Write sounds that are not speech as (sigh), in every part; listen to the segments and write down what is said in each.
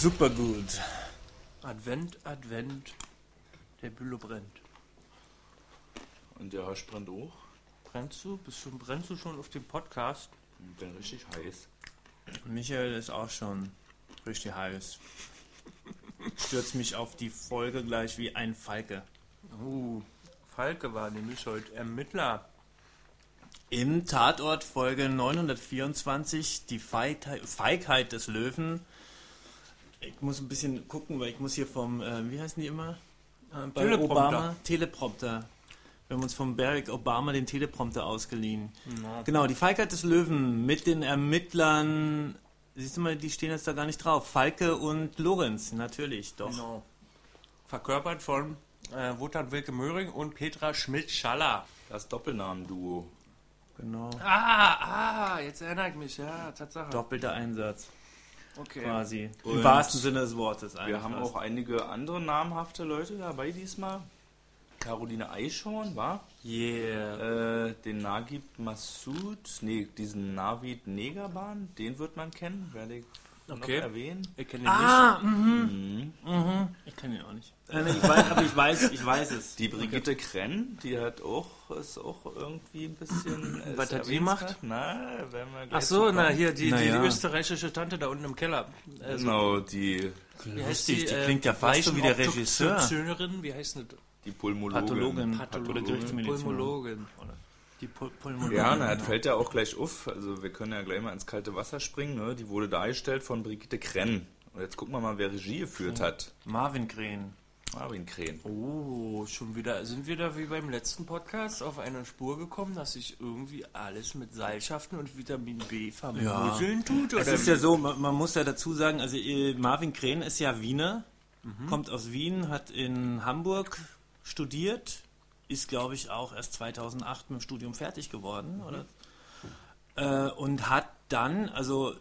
Super gut. Advent, Advent, der Bülow brennt. Und der Hasch brennt auch. Brennst du? Bist du, brennst du schon auf dem Podcast? Ich bin richtig heiß. Michael ist auch schon richtig heiß. Stürzt mich auf die Folge gleich wie ein Falke. Uh, Falke war nämlich heute Ermittler. Im Tatort Folge 924, die Feigheit des Löwen. Ich muss ein bisschen gucken, weil ich muss hier vom, äh, wie heißen die immer? Äh, bei Teleprompter. Obama, Teleprompter. Wir haben uns von Barack Obama den Teleprompter ausgeliehen. Genau, die Feigheit des Löwen mit den Ermittlern. Siehst du mal, die stehen jetzt da gar nicht drauf. Falke und Lorenz, natürlich, doch. Genau. Verkörpert von äh, Wotan Wilke Möhring und Petra Schmidt-Schaller. Das Doppelnamen-Duo. Genau. Ah, ah, jetzt erinnere ich mich, ja, Tatsache. Doppelter Einsatz, Okay. quasi. Im Und wahrsten Sinne des Wortes. Wir haben fast. auch einige andere namhafte Leute dabei diesmal. Caroline Eichhorn, war? Yeah. Äh, den Nagib Massoud, nee, diesen Navid Negerban, den wird man kennen, werde ich Okay. noch erwähnen. Ich kenne ihn Ah, Mhm. ich kann ihn auch nicht. Äh, ich weiß, aber ich weiß, ich weiß es. Die Brigitte Krenn, die hat auch, ist auch irgendwie ein bisschen. (clears throat) äh, Was hat sie erwähnenswert. gemacht? Na, wenn wir Ach so, na hier, die, die, Naja. die österreichische Tante da unten im Keller. Also, Genau, die, wie heißt Lustig, die klingt ja fast so wie der Regisseur. Regisseurin, wie heißt denn das? die Pulmologin. Pathologin. Pathologin. Oder Gerichtsmedizin. Pulmologin. Die Pul Pulmonologin. Ja, na, das fällt ja auch gleich auf. Also wir können ja gleich mal ins kalte Wasser springen. Ne? Die wurde dargestellt von Brigitte Krenn. Und jetzt gucken wir mal, wer Regie geführt hat. Marvin Krähen. Marvin Krenn. Oh, schon wieder, sind wir da wie beim letzten Podcast auf eine Spur gekommen, dass sich irgendwie alles mit Seilschaften und Vitamin B vermuseln tut? Es Oder ist ja so, man, man muss ja dazu sagen, also äh, Marvin Krähen ist ja Wiener, kommt aus Wien, hat in Hamburg studiert, ist glaube ich auch erst 2008 mit dem Studium fertig geworden, oder? Äh, und hat dann, also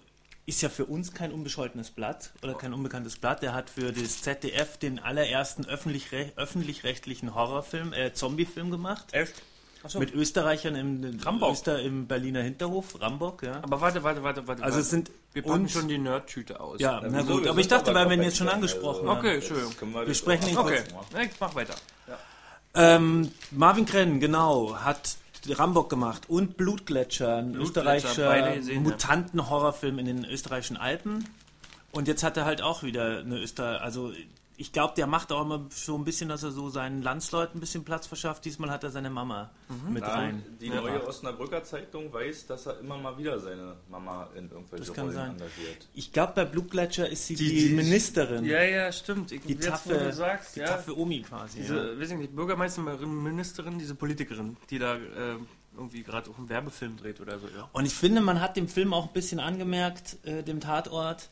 ist ja für uns kein unbescholtenes Blatt oder kein unbekanntes Blatt. Der hat für das ZDF den allerersten öffentlich, öffentlich-rechtlichen Horrorfilm, äh, Zombiefilm gemacht. Echt? Achso. Mit Österreichern im, Rambock. Öster, im Berliner Hinterhof, Rambock, ja. Aber warte, warte, warte, warte. Also es sind wir packen uns- schon die Nerdtüte aus. Ja, na gut, aber ich dachte, aber weil wir ihn jetzt schon angesprochen also- haben. Okay, schön. Können wir Wir sprechen nicht Okay, ich mach weiter. Ähm, Marvin Krenn, genau, hat Rambock gemacht und Blutgletscher, ein österreichischer. Mutanten-Horrorfilm in den österreichischen Alpen. Und jetzt hat er halt auch wieder eine Öster, also ich glaube, der macht auch immer so ein bisschen, dass er so seinen Landsleuten ein bisschen Platz verschafft. Diesmal hat er seine Mama Mhm. mit Ja, rein. die neue Osnabrücker Zeitung weiß, dass er immer mal wieder seine Mama in irgendwelche Das kann Rollen sein. engagiert. Ich glaube, bei Blutgletscher ist sie die, Die- die- Ministerin. Ja, ja, stimmt. Ich, die taffe, du sagst, die ja. taffe Omi quasi. Diese, ja. weiß ich nicht, Bürgermeisterin, Ministerin, diese Politikerin, die da äh, irgendwie gerade auch einen Werbefilm dreht oder so, ja. Und ich finde, man hat dem Film auch ein bisschen angemerkt, äh, dem Tatort,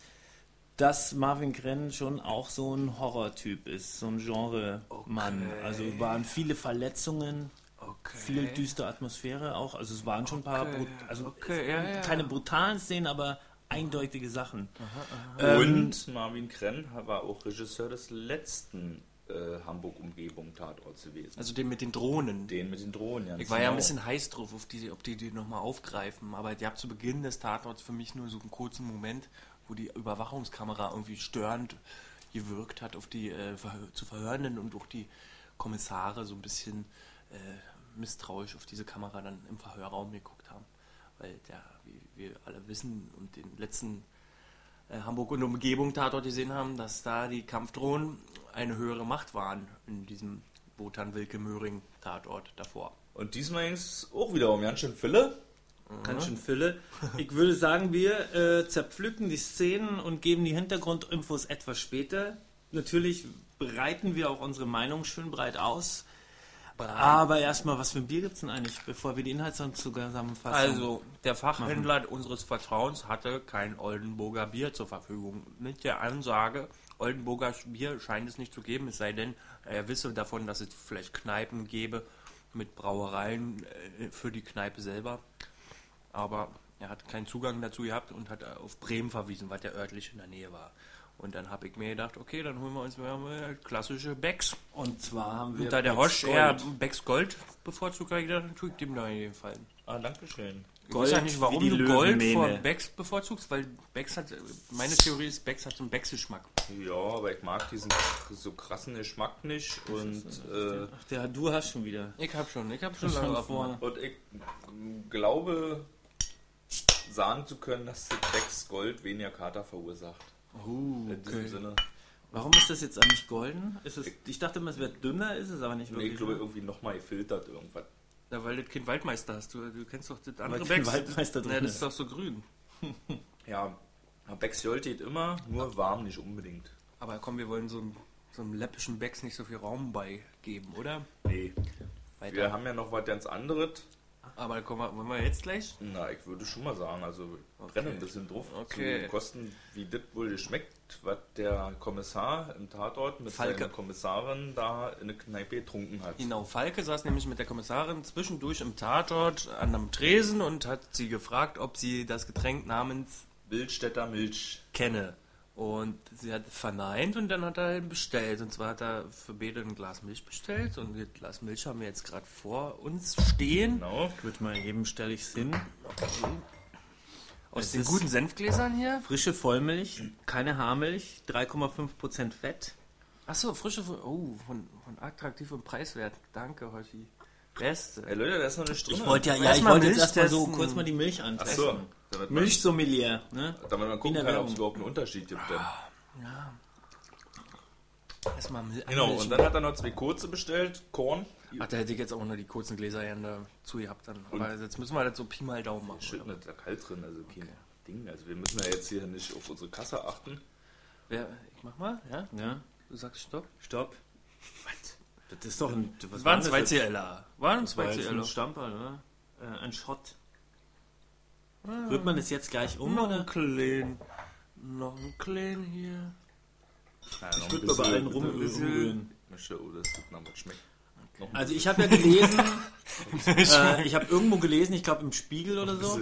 dass Marvin Krenn schon auch so ein Horrortyp ist, so ein Genre-Mann. Okay. Also waren viele Verletzungen, Okay. viel düstere Atmosphäre auch. Also es waren schon ein paar, Okay, brut also okay, ja, ja. keine brutalen Szenen, aber eindeutige Sachen. Und Marvin Krenn war auch Regisseur des letzten äh, Hamburg-Umgebung Tatorts gewesen. Also den mit den Drohnen. Den mit den Drohnen, ja. Ich war ja ein bisschen heiß drauf, auf die, ob die die nochmal aufgreifen, aber die habt zu Beginn des Tatorts für mich nur so einen kurzen Moment, wo die Überwachungskamera irgendwie störend gewirkt hat auf die äh, zu Verhörenden und auch die Kommissare so ein bisschen äh, misstrauisch auf diese Kamera dann im Verhörraum geguckt haben. Weil ja, wie wir alle wissen und den letzten äh, Hamburg und Umgebung Tatort gesehen haben, dass da die Kampfdrohnen eine höhere Macht waren in diesem Wotan Wilke Möhring Tatort davor. Und diesmal ging es auch wieder um ganz schön. Ganz schön Fülle. Ich würde sagen, wir äh, zerpflücken die Szenen und geben die Hintergrundinfos etwas später. Natürlich breiten wir auch unsere Meinung schön breit aus. Aber erstmal, was für ein Bier gibt es denn eigentlich, bevor wir die Inhaltsangaben zusammenfassen? Also, der Fachhändler unseres Vertrauens hatte kein Oldenburger Bier zur Verfügung. Mit der Ansage, Oldenburger Bier scheint es nicht zu geben, es sei denn, er wisse davon, dass es vielleicht Kneipen gäbe mit Brauereien äh, für die Kneipe selber. Aber er hat keinen Zugang dazu gehabt und hat auf Bremen verwiesen, weil der örtlich in der Nähe war. Und dann habe ich mir gedacht, okay, dann holen wir uns mal klassische Becks. Und zwar haben wir. Und da der Becks Hosch eher Gold. Becks Gold bevorzugt, habe ich gedacht, tue ich dem da gefallen. Ah, danke schön. Ich weiß ja nicht, warum du Gold vor Becks bevorzugst, weil Becks hat, meine Theorie ist, Becks hat so einen Becks-Geschmack. Ja, aber ich mag diesen so krassen Geschmack nicht und, äh, Ach, der, du hast schon wieder. Ich hab schon, ich hab schon Schon lange vor. vor. und ich glaube sagen zu können, dass das Becks Gold weniger Kater verursacht. Uh, In diesem okay. Sinne. Warum ist das jetzt eigentlich golden? Ist es, ich dachte immer, es wäre dünner, ist es aber nicht Nee, wirklich. ich glaube ne? irgendwie nochmal gefiltert irgendwas. Ja, weil das Kind Waldmeister hast. Du, du kennst doch das andere kein Becks. Waldmeister drin Ja, das ist. doch so grün. (laughs) Ja, Becks Gold geht immer, nur warm nicht unbedingt. Aber komm, wir wollen so einem, so einem läppischen Becks nicht so viel Raum beigeben, oder? Nee. Weiter. Wir haben ja noch was ganz anderes. Aber kommen wir, wollen wir jetzt gleich? Na, ich würde schon mal sagen, also ich brenne ein bisschen drauf. Okay. Zu den Kosten, wie das wohl geschmeckt, was der Kommissar im Tatort mit Falke. seiner Kommissarin da in der Kneipe getrunken hat. Genau, Falke saß nämlich mit der Kommissarin zwischendurch im Tatort an einem Tresen und hat sie gefragt, ob sie das Getränk namens Bildstädter Milch. kenne. Und sie hat verneint und dann hat er ihn bestellt. Und zwar hat er für Bede ein Glas Milch bestellt und das Glas Milch haben wir jetzt gerade vor uns stehen. Genau. Ich würde mal eben stelle ich es hin. Aus Es den guten Senfgläsern hier. Frische Vollmilch, keine Haarmilch, 3,5% Fett. Achso, frische, oh, von, von attraktiv und preiswert. Danke, Hoshi. Beste. Ey Leute, da ist noch eine Stunde. Ich wollte ja, ja ich wollte jetzt erstmal so kurz mal die Milch Ach antesten. so. Damit man, Milchsommelier, ne? damit man gucken kann, ob es überhaupt einen Unterschied gibt. Denn. Erstmal Milch. Genau, und dann hat er noch zwei kurze bestellt. Korn. Ach, da hätte ich jetzt auch nur die kurzen Gläser ja dazu gehabt dann. Aber jetzt müssen wir das so Pi mal Daumen machen. Nicht da kalt drin, also kein Ding. Also wir müssen ja jetzt hier nicht auf unsere Kasse achten. Wer, ich mach mal, ja? Ja, Du sagst Stopp. stopp. Was? Das ist doch ein... Was waren zwei? CLer. Waren zwei jetzt ein CLer. Stamperl, oder? Äh, ein Schrott. Rührt man das jetzt gleich um, Noch oder? ein klein. Noch ein klein hier. Ja, Ich würde mal bei allen rum, rumrühren. Also ich habe ja gelesen, (laughs) äh, ich habe irgendwo gelesen, ich glaube im Spiegel oder so,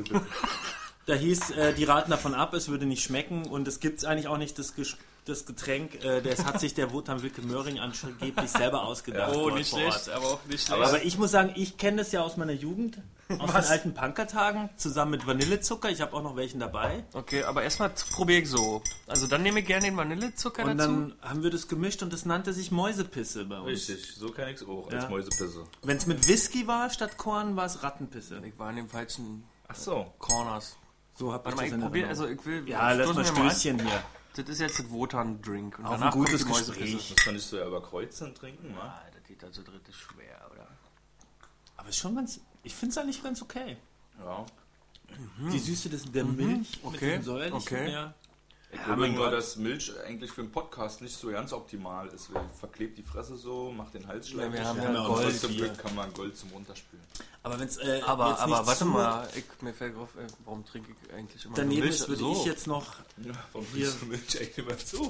(laughs) da hieß, äh, die raten davon ab, es würde nicht schmecken und es gibt eigentlich auch nicht das, Ges das Getränk, äh, das hat sich der Wotan Wilke Möhring angeblich selber ausgedacht. Oh, nicht schlecht, aber auch nicht schlecht. Aber ich muss sagen, ich kenne das ja aus meiner Jugend, aus den alten Punkertagen, zusammen mit Vanillezucker. Ich habe auch noch welchen dabei. okay, aber erstmal probiere ich so. Also dann nehme ich gerne den Vanillezucker Und dazu. dann haben wir das gemischt und das nannte sich Mäusepisse bei uns. Richtig, so kann ich es auch, als Ja. Mäusepisse. Wenn es mit Whisky war statt Korn, war es Rattenpisse. ich war in den falschen Ach so. Corners. So habe Warte mal, ich probiere, also ich will. ja, lass mal. Stößchen hier. Das ist jetzt das Wotan-Drink. Und Auf ein kommt gutes die. Gespräch. Das kann ich so ja über Kreuzen trinken, wa? Ah, das geht also dritt ist schwer, oder? Aber ist schon ganz, ich finde es eigentlich ganz okay. Ja. Die Süße des, der Milch mit Okay, dem säuerlichen, okay. ja. Ich Ja, glaube nur, dass Milch eigentlich für einen Podcast nicht so ganz optimal ist. Weil verklebt die Fresse so, macht den Hals schleimig. wir haben ja und Gold trotzdem hier. kann man Gold zum Runterspülen. Aber wenn es äh, Aber, jetzt aber nicht warte zu mal, ich, mir fällt auf, äh, warum trinke ich eigentlich immer daneben Milch? würde so. ich jetzt noch, Ja, warum Hier. du Milch eigentlich immer zu?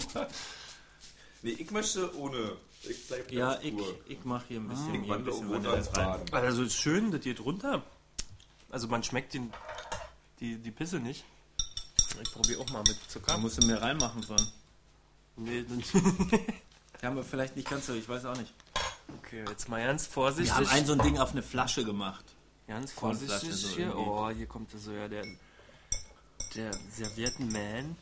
(laughs) nee, ich möchte ohne. Ich bleib ja, ich, ich mache hier ein bisschen, Ich hier ein wandle bisschen Vanille rein. Baden. Also ist schön, das geht runter. Also man schmeckt den, die, die Pisse nicht. Ich probiere auch mal mit Da Zucker. musst du mehr reinmachen von. Nee, dann- (laughs) Ja, aber vielleicht nicht ganz so, ich weiß auch nicht. okay, jetzt mal ganz Wir haben vorsichtig. ein so ein Ding auf eine Flasche gemacht. ganz vorsichtig so hier. irgendwie. Oh, hier kommt so ja der, der servierten Man.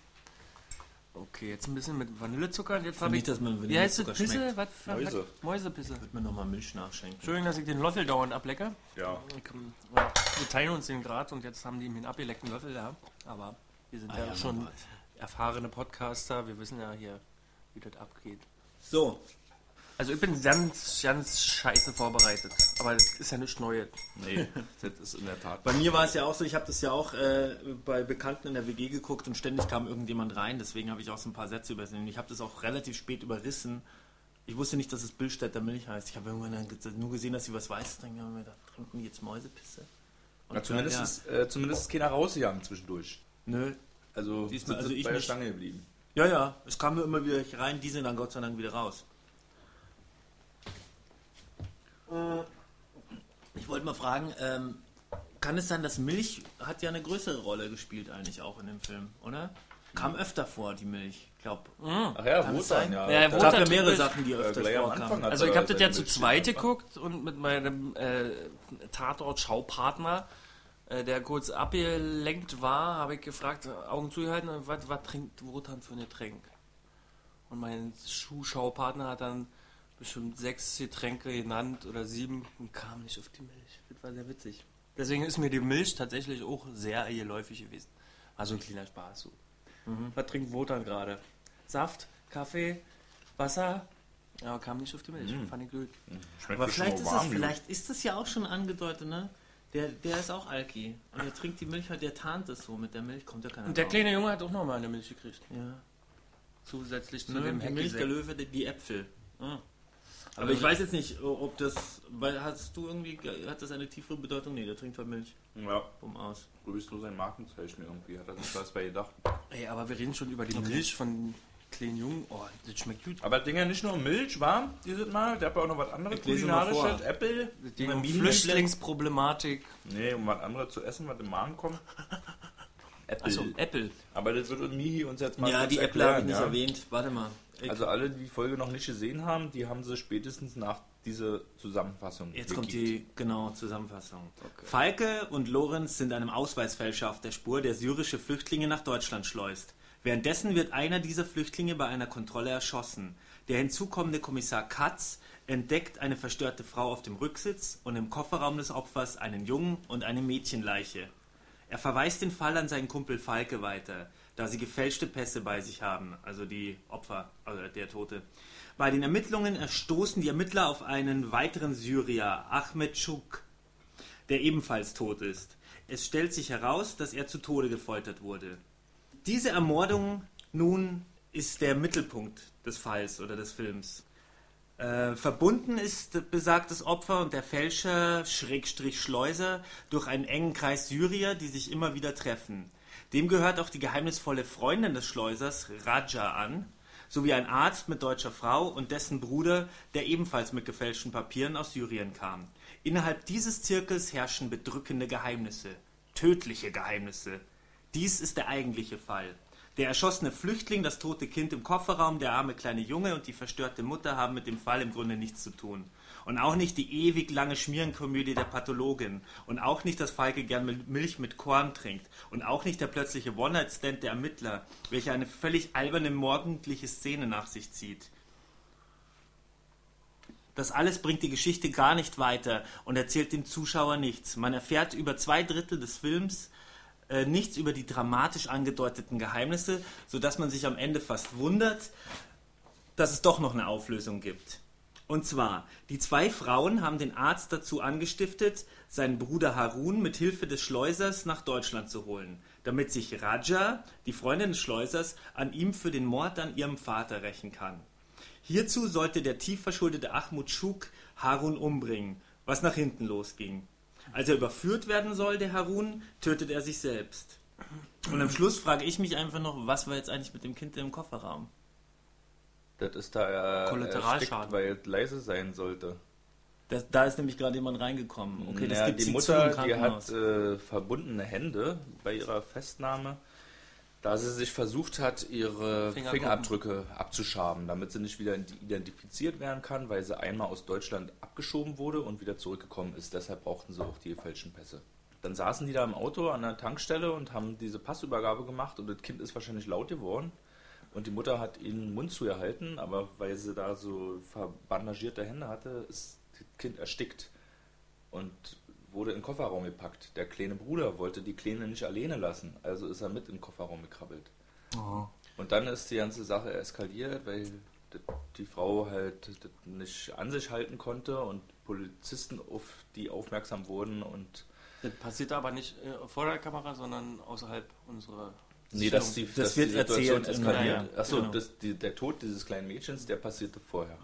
Okay, jetzt ein bisschen mit Vanillezucker. Und jetzt habe ich. nicht, dass man Wie heißt das? Vanillezucker Pisse? Was? für- Mäuse. Mäusepisse. Wird mir nochmal Milch nachschenken. Entschuldigung, dass ich den Löffel dauernd ablecke. Ja. Ich, ja, wir teilen uns den Grad und jetzt haben die mir einen abgeleckten Löffel da. Aber wir sind Ah ja, ja, schon erfahrene Podcaster. Wir wissen ja hier, wie das abgeht. So, Also ich bin ganz, ganz scheiße vorbereitet. Aber das ist ja nichts Neues. Nee, das ist in der Tat. Bei mir war es ja auch so, ich habe das ja auch äh, bei Bekannten in der WG geguckt und ständig kam irgendjemand rein, deswegen habe ich auch so ein paar Sätze übersehen. Ich habe das auch relativ spät überrissen. Ich wusste nicht, dass es Billstädter Milch heißt. Ich habe irgendwann nur gesehen, dass sie was Weißes trinken. Habe mir gedacht, trinken die jetzt Mäusepisse? Und Ja, zumindest, ja, Ist, äh, zumindest ist keiner rausgegangen zwischendurch. Nö. Also, Diesmal- sind also ich bei der nicht. Stange geblieben. Ja, ja, es kam nur immer wieder rein, die sind dann Gott sei Dank wieder raus. Äh, Ich wollte mal fragen, ähm, kann es sein, dass Milch hat ja eine größere Rolle gespielt eigentlich auch in dem Film, oder? Kam öfter vor, die Milch. Ich glaube, Ach ja, Wotan, sein? ja. Ja, es Wotan- gab ja mehrere. Sachen, die Äh, öfter gleich am vorkamen. Also ich habe das ja seine zu zweit geguckt und mit meinem äh, Tatort-Schaupartner äh, der kurz abgelenkt war, habe ich gefragt, Augen zugehalten, was, was trinkt Wotan für ein Getränk? Und mein Zuschauerpartner hat dann bestimmt sechs Getränke genannt oder sieben und kam nicht auf die Milch. Das war sehr witzig. Deswegen ist mir die Milch tatsächlich auch sehr geläufig gewesen. Also ein kleiner Spaß so. Mhm. Was trinkt Wotan gerade? Saft, Kaffee, Wasser? Ja, kam nicht auf die Milch. Fand ich gut. Schmeckt Aber vielleicht ist, es, warm, vielleicht ist das ja auch schon angedeutet, ne? Der, der ist auch Alki. Und der trinkt die Milch halt, der tarnt es so. Mit der Milch kommt ja keiner Und der drauf. kleine Junge hat auch nochmal eine Milch gekriegt. Ja. Zusätzlich zu Ne, dem die Milch, der. Löwe, die, die Äpfel. Ah. Aber Also- ich weiß jetzt nicht, ob das. Weil hast du irgendwie. Hat das eine tiefere Bedeutung? Nee, der trinkt halt Milch. Ja, Um aus. grüßt nur sein Markenzeichen irgendwie. Hat er sich was bei gedacht. Ey, aber wir reden schon über die Okay. Milch von kleinen Jungen. Oh, das schmeckt gut. Aber Dinger nicht nur Milch, war dieses Mal. Der hat ja auch noch was anderes kulinarisches. Apple. Um Flüchtlingsproblematik. Nee, um was anderes zu essen, was im Magen kommt. Apple. Achso, Apple. Aber das wird Mihi uns jetzt mal Ja, die Äpfel habe ich nicht ja? erwähnt. Warte mal. Ich, Also alle, die die Folge noch nicht gesehen haben, die haben sie spätestens nach dieser Zusammenfassung Jetzt kommt gekickt. die genau Zusammenfassung. Falke und Lorenz sind einem Ausweisfälscher auf der Spur, der syrische Flüchtlinge nach Deutschland schleust. Währenddessen wird einer dieser Flüchtlinge bei einer Kontrolle erschossen. Der hinzukommende Kommissar Katz entdeckt eine verstörte Frau auf dem Rücksitz und im Kofferraum des Opfers einen Jungen und eine Mädchenleiche. Er verweist den Fall an seinen Kumpel Falke weiter, da sie gefälschte Pässe bei sich haben, also die Opfer, also der Tote. Bei den Ermittlungen stoßen die Ermittler auf einen weiteren Syrier, Ahmed Schuk, der ebenfalls tot ist. Es stellt sich heraus, dass er zu Tode gefoltert wurde. Diese Ermordung nun ist der Mittelpunkt des Falls oder des Films. Äh, verbunden ist besagtes Opfer und der Fälscher Schrägstrich Schleuser durch einen engen Kreis Syrier, die sich immer wieder treffen. Dem gehört auch die geheimnisvolle Freundin des Schleusers, Raja, an, sowie ein Arzt mit deutscher Frau und dessen Bruder, der ebenfalls mit gefälschten Papieren aus Syrien kam. Innerhalb dieses Zirkels herrschen bedrückende Geheimnisse, tödliche Geheimnisse. Dies ist der eigentliche Fall. Der erschossene Flüchtling, das tote Kind im Kofferraum, der arme kleine Junge und die verstörte Mutter haben mit dem Fall im Grunde nichts zu tun. Und auch nicht die ewig lange Schmierenkomödie der Pathologin. Und auch nicht, dass Falke gern Mil- Milch mit Korn trinkt. Und auch nicht der plötzliche One-Night-Stand der Ermittler, welcher eine völlig alberne morgendliche Szene nach sich zieht. Das alles bringt die Geschichte gar nicht weiter und erzählt dem Zuschauer nichts. Man erfährt über zwei Drittel des Films äh, nichts über die dramatisch angedeuteten Geheimnisse, sodass man sich am Ende fast wundert, dass es doch noch eine Auflösung gibt. Und zwar, die zwei Frauen haben den Arzt dazu angestiftet, seinen Bruder Harun mit Hilfe des Schleusers nach Deutschland zu holen, damit sich Raja, die Freundin des Schleusers, an ihm für den Mord an ihrem Vater rächen kann. Hierzu sollte der tief verschuldete Ahmud Schuk Harun umbringen, was nach hinten losging. Als er überführt werden soll, der Harun, tötet er sich selbst. Und am Schluss frage ich mich einfach noch, was war jetzt eigentlich mit dem Kind im Kofferraum? Das ist da äh, Kollateralschaden. weil es leise sein sollte. Das, da ist nämlich gerade jemand reingekommen. Okay, das Ja, gibt die sie Mutter, die hat äh, verbundene Hände bei ihrer Festnahme, da sie sich versucht hat, ihre. Fingerabdrücke abzuschaben, damit sie nicht wieder identifiziert werden kann, weil sie einmal aus Deutschland abgeschoben wurde und wieder zurückgekommen ist. Deshalb brauchten sie auch die gefälschten Pässe. Dann saßen die da im Auto an der Tankstelle und haben diese Passübergabe gemacht und das Kind ist wahrscheinlich laut geworden. Und die Mutter hat ihnen den Mund zugehalten, aber weil sie da so verbandagierte Hände hatte, ist das Kind erstickt und wurde in den Kofferraum gepackt. Der kleine Bruder wollte die Kleine nicht alleine lassen, also ist er mit in den Kofferraum gekrabbelt. Und dann ist die ganze Sache eskaliert, weil die Frau halt das nicht an sich halten konnte und Polizisten auf die aufmerksam wurden und Das passiert aber nicht äh, vor der Kamera, sondern außerhalb unserer. Nee, dass die, Das dass wird die Situation erzählt, eskaliert. ja, ja, Achso, genau. das, die, der Tod dieses kleinen Mädchens, der passierte vorher.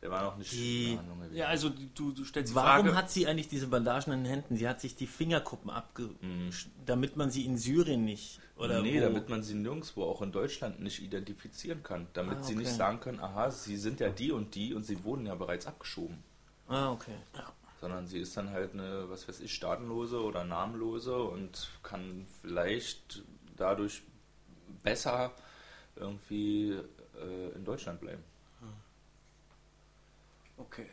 Der war noch nicht Die- in Ahnung gewesen. Ja, also du, du stellst die Warum Frage. hat sie eigentlich diese Bandagen in den Händen? Sie hat sich die Fingerkuppen abge... damit man sie in Syrien nicht... Oder nee, wo? damit man sie nirgendwo, auch in Deutschland, nicht identifizieren kann. Damit Ah, sie okay. nicht sagen können, aha, sie sind ja die und die und sie wurden ja bereits abgeschoben. Ah, okay. Sondern sie ist dann halt eine, was weiß ich, staatenlose oder namenlose und kann vielleicht dadurch besser irgendwie äh, in Deutschland bleiben. Okay.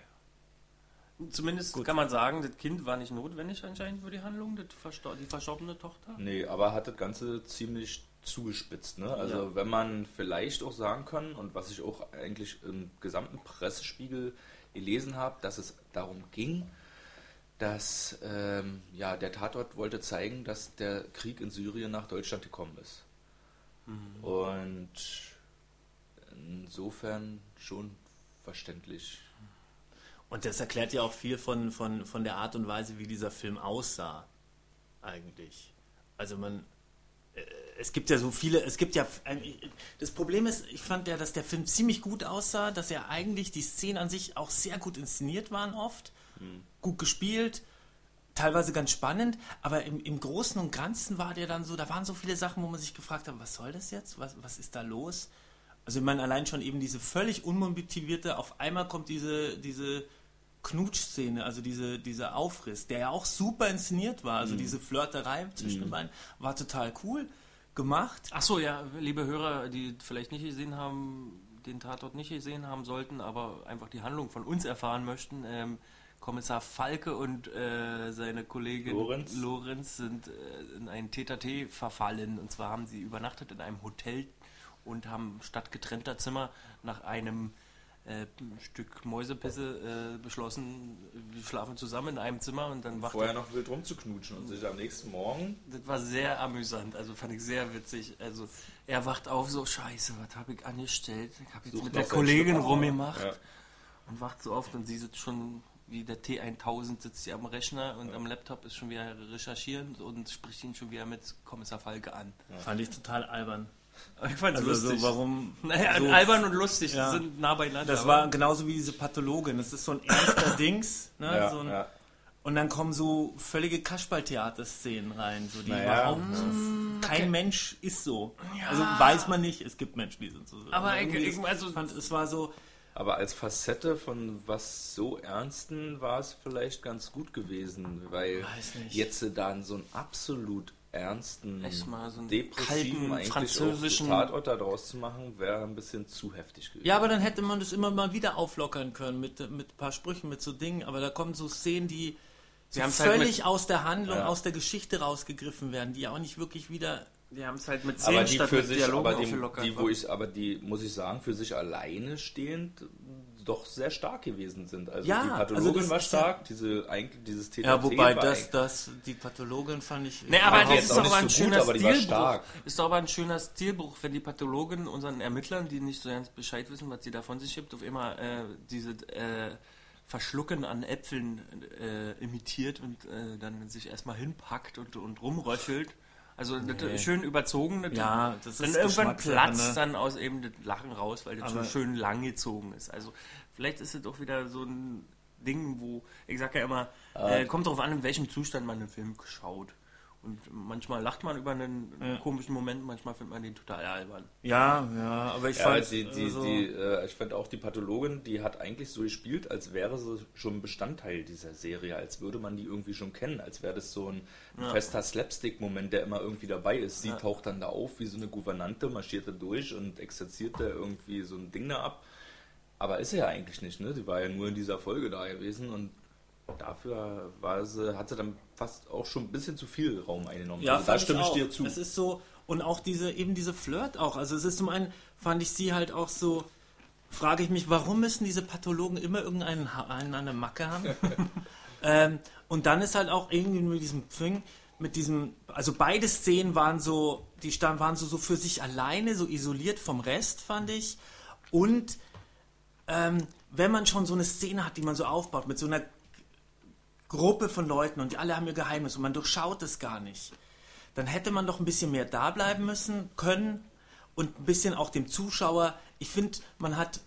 Zumindest Gut. kann man sagen, das Kind war nicht notwendig anscheinend für die Handlung, die verstorbene Tochter. Nee, aber hat das Ganze ziemlich zugespitzt. Ne? Also Ja. wenn man vielleicht auch sagen kann, und was ich auch eigentlich im gesamten Pressespiegel gelesen habe, dass es darum ging, dass ähm, ja, der Tatort wollte zeigen, dass der Krieg in Syrien nach Deutschland gekommen ist. Und insofern schon verständlich. Und das erklärt ja auch viel von, von, von der Art und Weise, wie dieser Film aussah. Eigentlich. Also man. äh, Es gibt ja so viele, es gibt ja. Das Problem ist, ich fand ja, dass der Film ziemlich gut aussah, dass er eigentlich die Szenen an sich auch sehr gut inszeniert waren oft. Gut gespielt, teilweise ganz spannend, aber im, im Großen und Ganzen war der dann so, da waren so viele Sachen, wo man sich gefragt hat, was soll das jetzt? Was, was ist da los? Also ich meine, allein schon eben diese völlig unmotivierte, auf einmal kommt diese, diese Knutschszene, also diese, dieser Aufriss, der ja auch super inszeniert war, also diese Flirterei zwischen den beiden, war total cool gemacht. Achso, ja, liebe Hörer, die vielleicht nicht gesehen haben, den Tatort nicht gesehen haben sollten, aber einfach die Handlung von uns erfahren möchten. Ähm, Kommissar Falke und äh, seine Kollegin Lorenz. Lorenz sind äh, in ein TTT verfallen. Und zwar haben sie übernachtet in einem Hotel und haben statt getrennter Zimmer nach einem äh, Stück Mäusepisse äh, beschlossen, wir schlafen zusammen in einem Zimmer und dann wacht Vorher noch wild rumzuknutschen und sich am nächsten Morgen das war sehr amüsant, also fand ich sehr witzig. Also er wacht auf, so scheiße, was habe ich angestellt? Ich habe jetzt Sucht mit der Kollegin rumgemacht Ja. und wacht so auf und sie sitzt schon wie der T1000 sitzt sie am Rechner und am Laptop ist schon wieder recherchieren und spricht ihn schon wieder mit Kommissar Falke an. Fand ich total albern. Ich fand's Also lustig. so, warum... (laughs) naja, so, albern und lustig Ja. sind nah beieinander. Das war genauso wie diese Pathologin. Das ist so ein ernster (coughs) Dings. Ne? Ja, so ein, ja. Und dann kommen so völlige Kasperltheater-Szenen rein, so die Naja, überhaupt Mm, kein Mensch ist so. Also weiß man nicht, es gibt Menschen, die sind so. Aber ich- irgendwie ich- also- fand, es war so, Aber als Facette von was so Ernsten war es vielleicht ganz gut gewesen, weil jetzt dann so einen absolut ernsten, Echt mal so einen depressiven, kalten, französischen- Tatort daraus zu machen, wäre ein bisschen zu heftig gewesen. Ja, aber dann hätte man das immer mal wieder auflockern können mit, mit ein paar Sprüchen, mit so Dingen. Aber da kommen so Szenen, die so halt völlig mit- aus der Handlung, Ja. aus der Geschichte rausgegriffen werden, die auch nicht wirklich wieder. Die haben es halt mit aber Szenen die statt für mit sich, Dialogen aber die, aufgelockert. die, wo ich, aber die, muss ich sagen, für sich alleine stehend doch sehr stark gewesen sind. Also Ja, die also Pathologin das war ist ja- stark, diese eigentlich dieses TTT Ja, wobei war das, das, die Pathologin fand ich. Nee, aber das ist doch aber ein so schöner Stilbruch. stark. Ist doch aber ein schöner Stilbruch, wenn die Pathologin unseren Ermittlern, die nicht so ganz Bescheid wissen, was sie da von sich gibt, auf immer äh, diese äh, Verschlucken an Äpfeln äh, imitiert und äh, dann sich erstmal hinpackt und, und rumröchelt. Also Nee. schön überzogen. Ja, das dann ist irgendwann platzt ne? dann aus eben das Lachen raus, weil das schon schön lang gezogen ist. Also vielleicht ist es doch wieder so ein Ding, wo ich sage ja immer, äh, kommt darauf an, in welchem Zustand man den Film schaut. Und manchmal lacht man über einen Ja. komischen Moment, manchmal findet man den total albern. Ja, ja, aber ich Ja, fand. die, die, also, die, äh, ich fand auch die Pathologin, die hat eigentlich so gespielt, als wäre sie schon Bestandteil dieser Serie, als würde man die irgendwie schon kennen, als wäre das so ein, ein fester Slapstick-Moment, der immer irgendwie dabei ist. Sie Ja. taucht dann da auf wie so eine Gouvernante, marschiert da durch und exerziert da irgendwie so ein Ding da ab. Aber ist sie ja eigentlich nicht, ne? Die war ja nur in dieser Folge da gewesen und dafür war sie, hat sie dann fast auch schon ein bisschen zu viel Raum eingenommen. Ja, also da stimme ich, auch. dir zu. Es ist so, und auch diese, eben diese Flirt auch. Also es ist zum einen, fand ich sie halt auch so, frage ich mich, warum müssen diese Pathologen immer irgendeinen der Macke haben? (laughs) ähm, und dann ist halt auch irgendwie mit diesem Thing, mit diesem, also beide Szenen waren so, die stand, waren so, so für sich alleine, so isoliert vom Rest, fand ich. Und ähm, wenn man schon so eine Szene hat, die man so aufbaut, mit so einer Gruppe von Leuten und die alle haben ihr Geheimnis und man durchschaut es gar nicht, dann hätte man doch ein bisschen mehr da bleiben müssen können und ein bisschen auch dem Zuschauer. Ich finde, man hat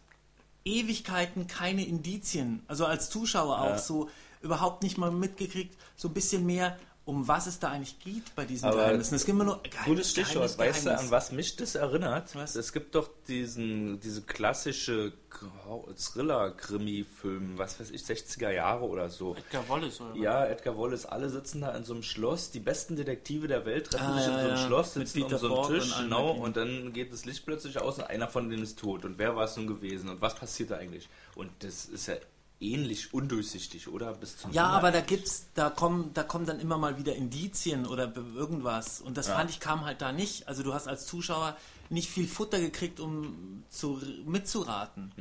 Ewigkeiten keine Indizien, also als Zuschauer auch Ja. so überhaupt nicht mal mitgekriegt, so ein bisschen mehr, um was es da eigentlich geht bei diesen Aber Geheimnissen. Es gibt immer nur Geheimnis, Gutes Stichwort. Geheimnis, weißt du, Geheimnis. an was mich das erinnert? Was? Es gibt doch diesen, diese klassische Grau- Thriller-Krimi-Film, was weiß ich, 60er Jahre oder so. Edgar Wallace, oder? Ja, Edgar Wallace, alle sitzen da in so einem Schloss. Die besten Detektive der Welt treffen Ah, sich in ja, so einem ja. Schloss, Mit sitzen um so und Tisch, allen genau, und dann geht das Licht plötzlich aus und einer von denen ist tot. Und wer war es nun gewesen? Und was passiert da eigentlich? Und das ist ja ähnlich undurchsichtig, oder? Bis zum Ja, Ende aber da gibt's, da kommen, da kommen dann immer mal wieder Indizien oder irgendwas. Und das Ja. fand ich kam halt da nicht. Also du hast als Zuschauer nicht viel Futter gekriegt, um zu, mitzuraten,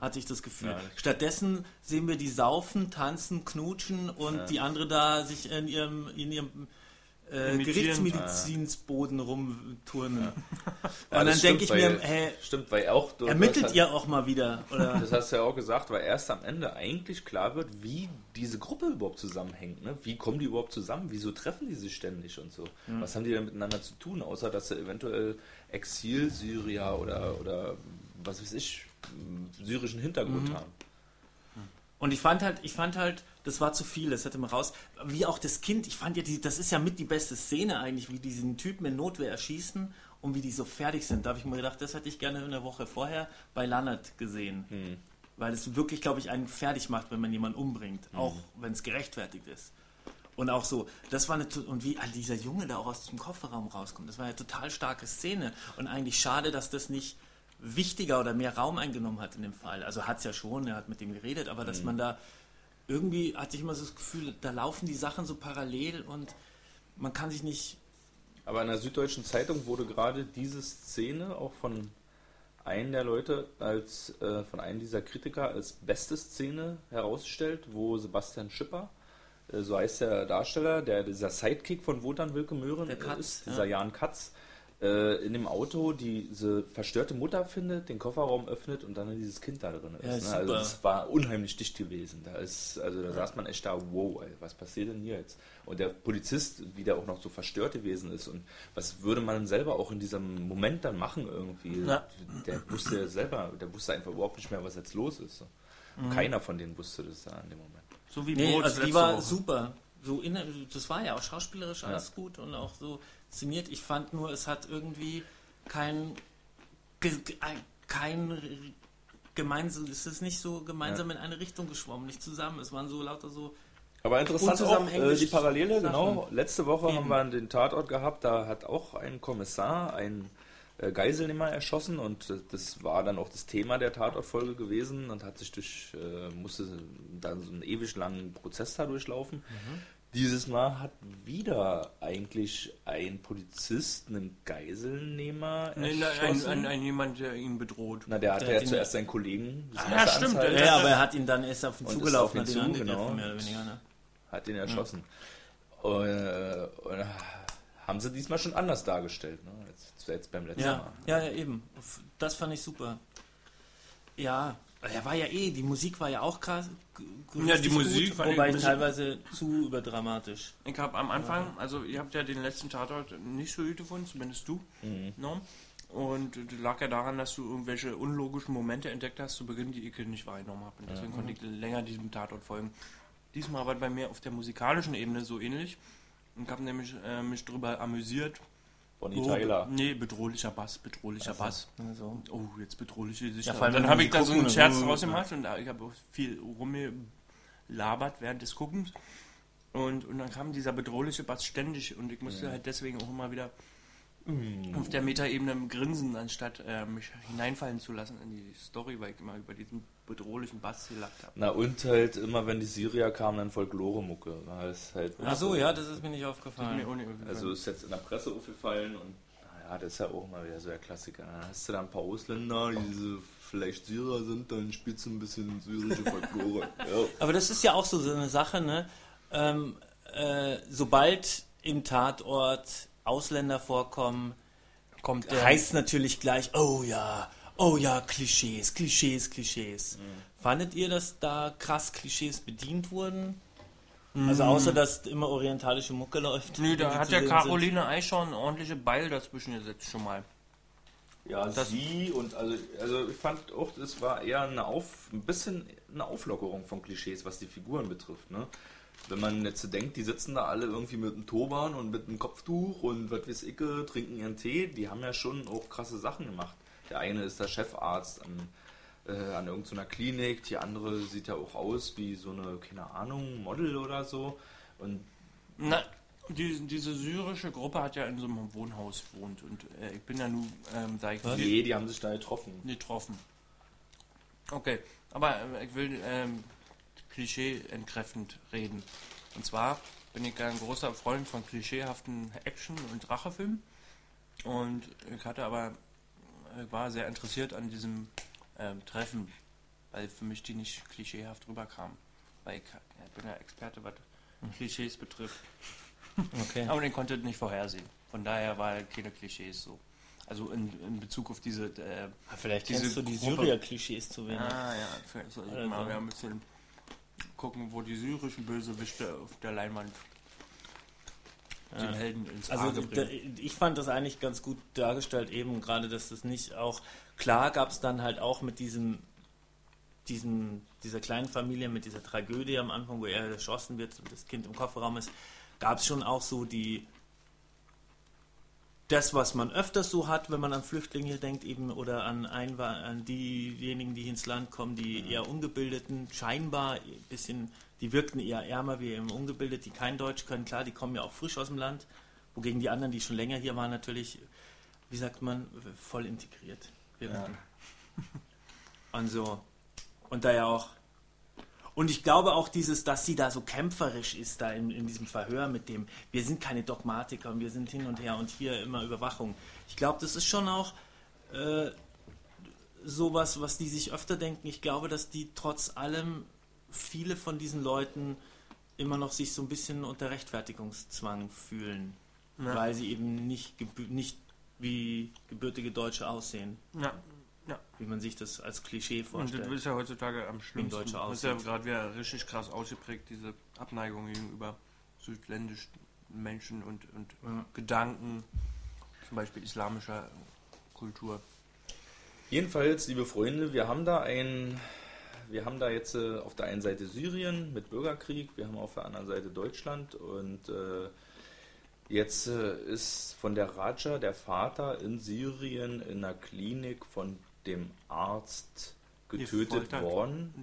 hatte ich das Gefühl. Ja. Stattdessen sehen wir die saufen, tanzen, knutschen und die andere da sich in ihrem, in ihrem äh. Gerichtsmedizinsboden rumturnen. Ja, Und dann denke ich weil, mir, hey, Stimmt, weil auch... ermittelt ihr auch mal wieder. Oder? Das hast du ja auch gesagt, weil erst am Ende eigentlich klar wird, wie diese Gruppe überhaupt zusammenhängt. Ne? Wie kommen die überhaupt zusammen? Wieso treffen die sich ständig und so? Was haben die denn miteinander zu tun, außer dass sie eventuell Exil-Syrier oder, oder was weiß ich, m, syrischen Hintergrund haben? Und ich fand halt, ich fand halt, das war zu viel, das hätte man raus. Wie auch das Kind, ich fand ja, die, das ist ja mit die beste Szene eigentlich, wie die diesen Typen in Notwehr erschießen und wie die so fertig sind. Da habe ich mir gedacht, das hätte ich gerne eine Woche vorher bei Lannert gesehen. Weil es wirklich, glaube ich, einen fertig macht, wenn man jemanden umbringt, auch wenn es gerechtfertigt ist. Und auch so, das war eine, und wie dieser Junge da auch aus dem Kofferraum rauskommt, das war eine total starke Szene. Und eigentlich schade, dass das nicht wichtiger oder mehr Raum eingenommen hat in dem Fall. Also hat es ja schon, er hat mit dem geredet, aber dass man da irgendwie hatte ich immer so das Gefühl, da laufen die Sachen so parallel und man kann sich nicht. Aber in der Süddeutschen Zeitung wurde gerade diese Szene auch von einem der Leute als äh, von einem dieser Kritiker als beste Szene herausgestellt, wo Sebastian Schipper, äh, so heißt der Darsteller, der dieser Sidekick von Wotan Wilke Möhren ist, ja. dieser Jan Katz, in dem Auto diese verstörte Mutter findet, den Kofferraum öffnet und dann dieses Kind da drin ist. Ja, ne? super. Also das war unheimlich dicht gewesen. Da ist, also da saß man echt da, wow, ey, was passiert denn hier jetzt? Und der Polizist, wie der auch noch so verstört gewesen ist und was würde man selber auch in diesem Moment dann machen irgendwie? Ja. Der wusste ja selber, der wusste einfach überhaupt nicht mehr, was jetzt los ist. so. Mhm. Keiner von denen wusste das da in dem Moment. So wie Nee, also die war Woche. super. So in, das war ja auch schauspielerisch alles Ja. gut und auch so inszeniert. Ich fand nur, es hat irgendwie kein, kein gemeinsam, es ist nicht so gemeinsam in eine Richtung geschwommen, nicht zusammen. Es waren so lauter so. Aber interessant auch äh, die Parallele, Sachen. genau. Letzte Woche Eben. haben wir den Tatort gehabt, da hat auch ein Kommissar einen äh, Geiselnehmer erschossen und äh, das war dann auch das Thema der Tatortfolge gewesen und hat sich durch, äh, musste dann so einen ewig langen Prozess da durchlaufen. Mhm. Dieses Mal hat wieder eigentlich ein Polizist einen Geiselnehmer Nee, nein, ein, erschossen. ein, ein jemand, der ihn bedroht. Na, der hat Der ja hat zuerst seinen Kollegen Ah, ja, stimmt, Ja, aber er hat ihn dann erst auf Und ist zugelaufen, auf hat ihn zu, genau. mehr oder weniger. Ne? hat ihn erschossen. Und, äh, und, äh, haben sie diesmal schon anders dargestellt, ne? Jetzt, jetzt beim letzten Ja, Mal. ja, ja, eben. Das fand ich super. Ja, er war ja eh, die Musik war ja auch krass. Ja, die Musik gut, ich wobei bisschen- teilweise zu überdramatisch. Ich habe am Anfang, also ihr habt ja den letzten Tatort nicht so gut gefunden, zumindest du. No? Und das lag ja daran, dass du irgendwelche unlogischen Momente entdeckt hast zu Beginn, die ich nicht wahrgenommen habe. Und deswegen konnte ich länger diesem Tatort folgen. Diesmal war bei mir auf der musikalischen Ebene so ähnlich. Ich habe nämlich äh, mich darüber amüsiert. Bonnie Oh, Tyler. Nee, bedrohlicher Bass, bedrohlicher Bass. Also, Oh, jetzt bedrohliche Gesichter. Ja, dann habe ich da so einen gucken, Scherz draus gemacht und ich habe viel rumgelabert während des Guckens. Und, und dann kam dieser bedrohliche Bass ständig und ich musste halt deswegen auch immer wieder auf der Metaebene grinsen, anstatt äh, mich hineinfallen zu lassen in die Story, weil ich immer über diesen bedrohlichen Bass gelacht habe. Na und halt immer, wenn die Syrier kamen, dann Folklore-Mucke. Halt Ach so, ja, das ist mir nicht aufgefallen. mir aufgefallen. Also ist jetzt in der Presse aufgefallen und naja, das ist ja auch mal wieder so der Klassiker. Dann hast du da ein paar Ausländer, die diese vielleicht Syrer sind, dann spielst du ein bisschen syrische Folklore. (laughs) ja. Aber das ist ja auch so, so eine Sache, ne? Ähm, äh, sobald im Tatort Ausländer vorkommen, kommt der heißt natürlich gleich, oh ja, oh ja, Klischees, Klischees, Klischees. Mhm. Fandet ihr, dass da krass Klischees bedient wurden? Also außer, dass immer orientalische Mucke läuft. Nö, da hat sehen Caroline Eichhorn eine ordentliche Beil dazwischen gesetzt schon mal. Ja, Das- sie und also, also ich fand auch, es war eher eine Auf, ein bisschen eine Auflockerung von Klischees, was die Figuren betrifft. Ne? Wenn man jetzt so denkt, die sitzen da alle irgendwie mit einem Turban und mit einem Kopftuch und was weiß ich, trinken ihren Tee, die haben ja schon auch krasse Sachen gemacht. Der eine ist der Chefarzt an, äh, an irgendeiner Klinik, die andere sieht ja auch aus wie so eine, keine Ahnung, Model oder so. Und Na, die, diese syrische Gruppe hat ja in so einem Wohnhaus gewohnt und äh, ich bin ja nun, ähm, sag ich, nee, die haben sich da getroffen. getroffen. Okay, aber äh, ich will ähm, Klischee entkräftend reden. Und zwar bin ich ein großer Freund von klischeehaften Action- und Rachefilmen. Und ich hatte aber, ich war sehr interessiert an diesem ähm, Treffen, weil für mich die nicht klischeehaft rüberkamen. Weil ich, ja, ich bin ja Experte, was Klischees betrifft. Okay. Aber den konnte ich nicht vorhersehen. Von daher war keine Klischees so. Also in, in Bezug auf diese. Äh, Vielleicht diese kennst du die Syrier-Klischees zu wenig. Ah ja, vielleicht soll ich Also. mal ein bisschen gucken, wo die syrischen Bösewichte auf der Leinwand den Helden ins Also bringen. ich fand das eigentlich ganz gut dargestellt, eben gerade, dass das nicht auch klar gab es dann halt auch mit diesem, diesem, dieser kleinen Familie, mit dieser Tragödie am Anfang, wo er erschossen wird und das Kind im Kofferraum ist, gab es schon auch so die das, was man öfters so hat, wenn man an Flüchtlinge denkt, eben oder an, Einwa an diejenigen, die ins Land kommen, die eher ungebildeten, scheinbar ein bisschen, die wirkten eher ärmer wie eben ungebildet, die kein Deutsch können. Klar, die kommen ja auch frisch aus dem Land, wogegen die anderen, die schon länger hier waren, natürlich, wie sagt man, voll integriert wirkten. Und so. Und da ja auch. Und ich glaube auch dieses, dass sie da so kämpferisch ist, da in, in diesem Verhör mit dem, wir sind keine Dogmatiker und wir sind hin und her und hier immer Überwachung. Ich glaube, das ist schon auch äh, sowas, was die sich öfter denken. Ich glaube, dass die trotz allem viele von diesen Leuten immer noch sich so ein bisschen unter Rechtfertigungszwang fühlen, Ja. weil sie eben nicht, nicht wie gebürtige Deutsche aussehen, Ja, ja. wie man sich das als Klischee Und vorstellt. das ist ja heutzutage am schlimmsten. Das ist ja gerade wieder richtig krass ausgeprägt, diese Abneigung gegenüber südländischen Menschen und, und Ja. Gedanken, zum Beispiel islamischer Kultur. Jedenfalls, liebe Freunde, wir haben da ein, wir haben da jetzt äh, auf der einen Seite Syrien mit Bürgerkrieg, wir haben auf der anderen Seite Deutschland und äh, jetzt äh, ist von der Raja der Vater in Syrien in einer Klinik von dem Arzt getötet Gefoltert. worden,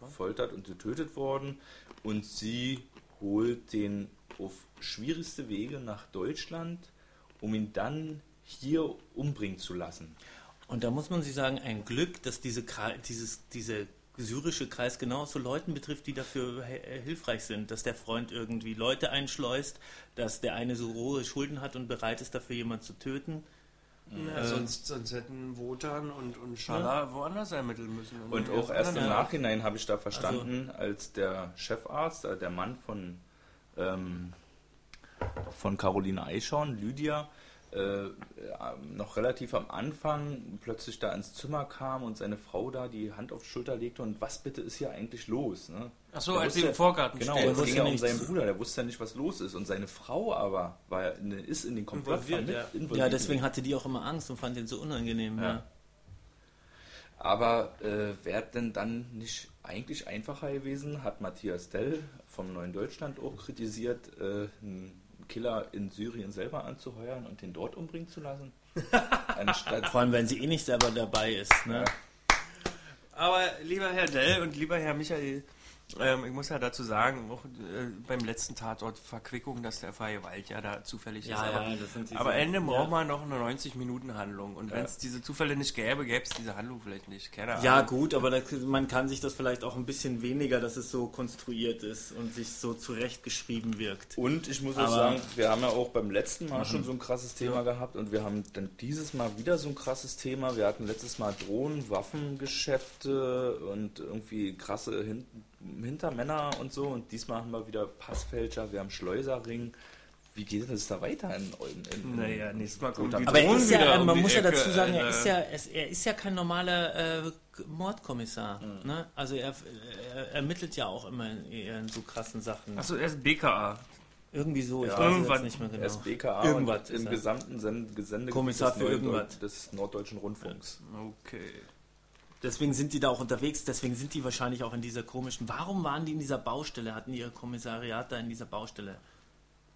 Und gefoltert und getötet worden und sie holt den auf schwierigste Wege nach Deutschland, um ihn dann hier umbringen zu lassen. Und da muss man sich sagen, ein Glück, dass diese, dieses, diese syrische Kreis genau so Leuten betrifft, die dafür hilfreich sind. Dass der Freund irgendwie Leute einschleust, dass der eine so rohe Schulden hat und bereit ist, dafür jemanden zu töten. Ja, sonst, sonst hätten Wotan und, und Schala woanders ermitteln müssen. Und In auch erst im Nachhinein habe ich da verstanden, als der Chefarzt, äh, der Mann von, ähm, von Caroline Eichhorn, Lydia, äh, noch relativ am Anfang plötzlich da ins Zimmer kam und seine Frau da die Hand auf die Schulter legte und was bitte ist hier eigentlich los? Ne? Ach so, Der als sie wusste- im Vorgarten Genau, es ging ja um seinen Bruder, der wusste ja nicht, was los ist. Und seine Frau aber war ist in den Komplott Involviert, mit ja. involviert. Ja, deswegen hatte die auch immer Angst und fand den so unangenehm. Ja. Ja. Aber äh, wäre denn dann nicht eigentlich einfacher gewesen, hat Matthias Dell vom Neuen Deutschland auch kritisiert, äh, einen Killer in Syrien selber anzuheuern und den dort umbringen zu lassen? (laughs) Anstatt. Vor allem, wenn sie eh nicht selber dabei ist. Ne? Ja. Aber lieber Herr Dell und lieber Herr Michael, ähm, ich muss ja dazu sagen, auch äh, beim letzten Tatort Verquickung, dass der freie Wald ja da zufällig Ja, ist. ja, Aber, das sind diese- aber Ende ja. braucht man noch eine 90-Minuten-Handlung. Und wenn Ja. es diese Zufälle nicht gäbe, gäbe es diese Handlung vielleicht nicht. Keine Ja, gut, aber da, man kann sich das vielleicht auch ein bisschen weniger, dass es so konstruiert ist und sich so zurechtgeschrieben wirkt. Und ich muss auch Aber- sagen, wir haben ja auch beim letzten Mal schon so ein krasses Thema gehabt und wir haben dann dieses Mal wieder so ein krasses Thema. Wir hatten letztes Mal Drohnen, Waffengeschäfte und irgendwie krasse Hin Hintermänner und so und diesmal haben wir wieder Passfälscher, wir haben Schleuserring. Wie geht es da weiter? In, in, in, Naja, nächstes Mal kommt die Aber er ist ja, äh, um man muss ja Ecke, dazu sagen, er Alter. ist ja, er ist ja kein normaler äh, Mordkommissar. Ne? Also er, er ermittelt ja auch immer eher in so krassen Sachen. Achso, er ist BKA. Irgendwie so, ich Ja, weiß irgendwas. jetzt nicht mehr genau. SBKA Irgendwas im gesamten Send Gesendegebiet Kommissar des für irgendwas. des Norddeutschen Rundfunks. Okay. Deswegen sind die da auch unterwegs, deswegen sind die wahrscheinlich auch in dieser komischen. Warum waren die in dieser Baustelle? Hatten die ihr Kommissariat da in dieser Baustelle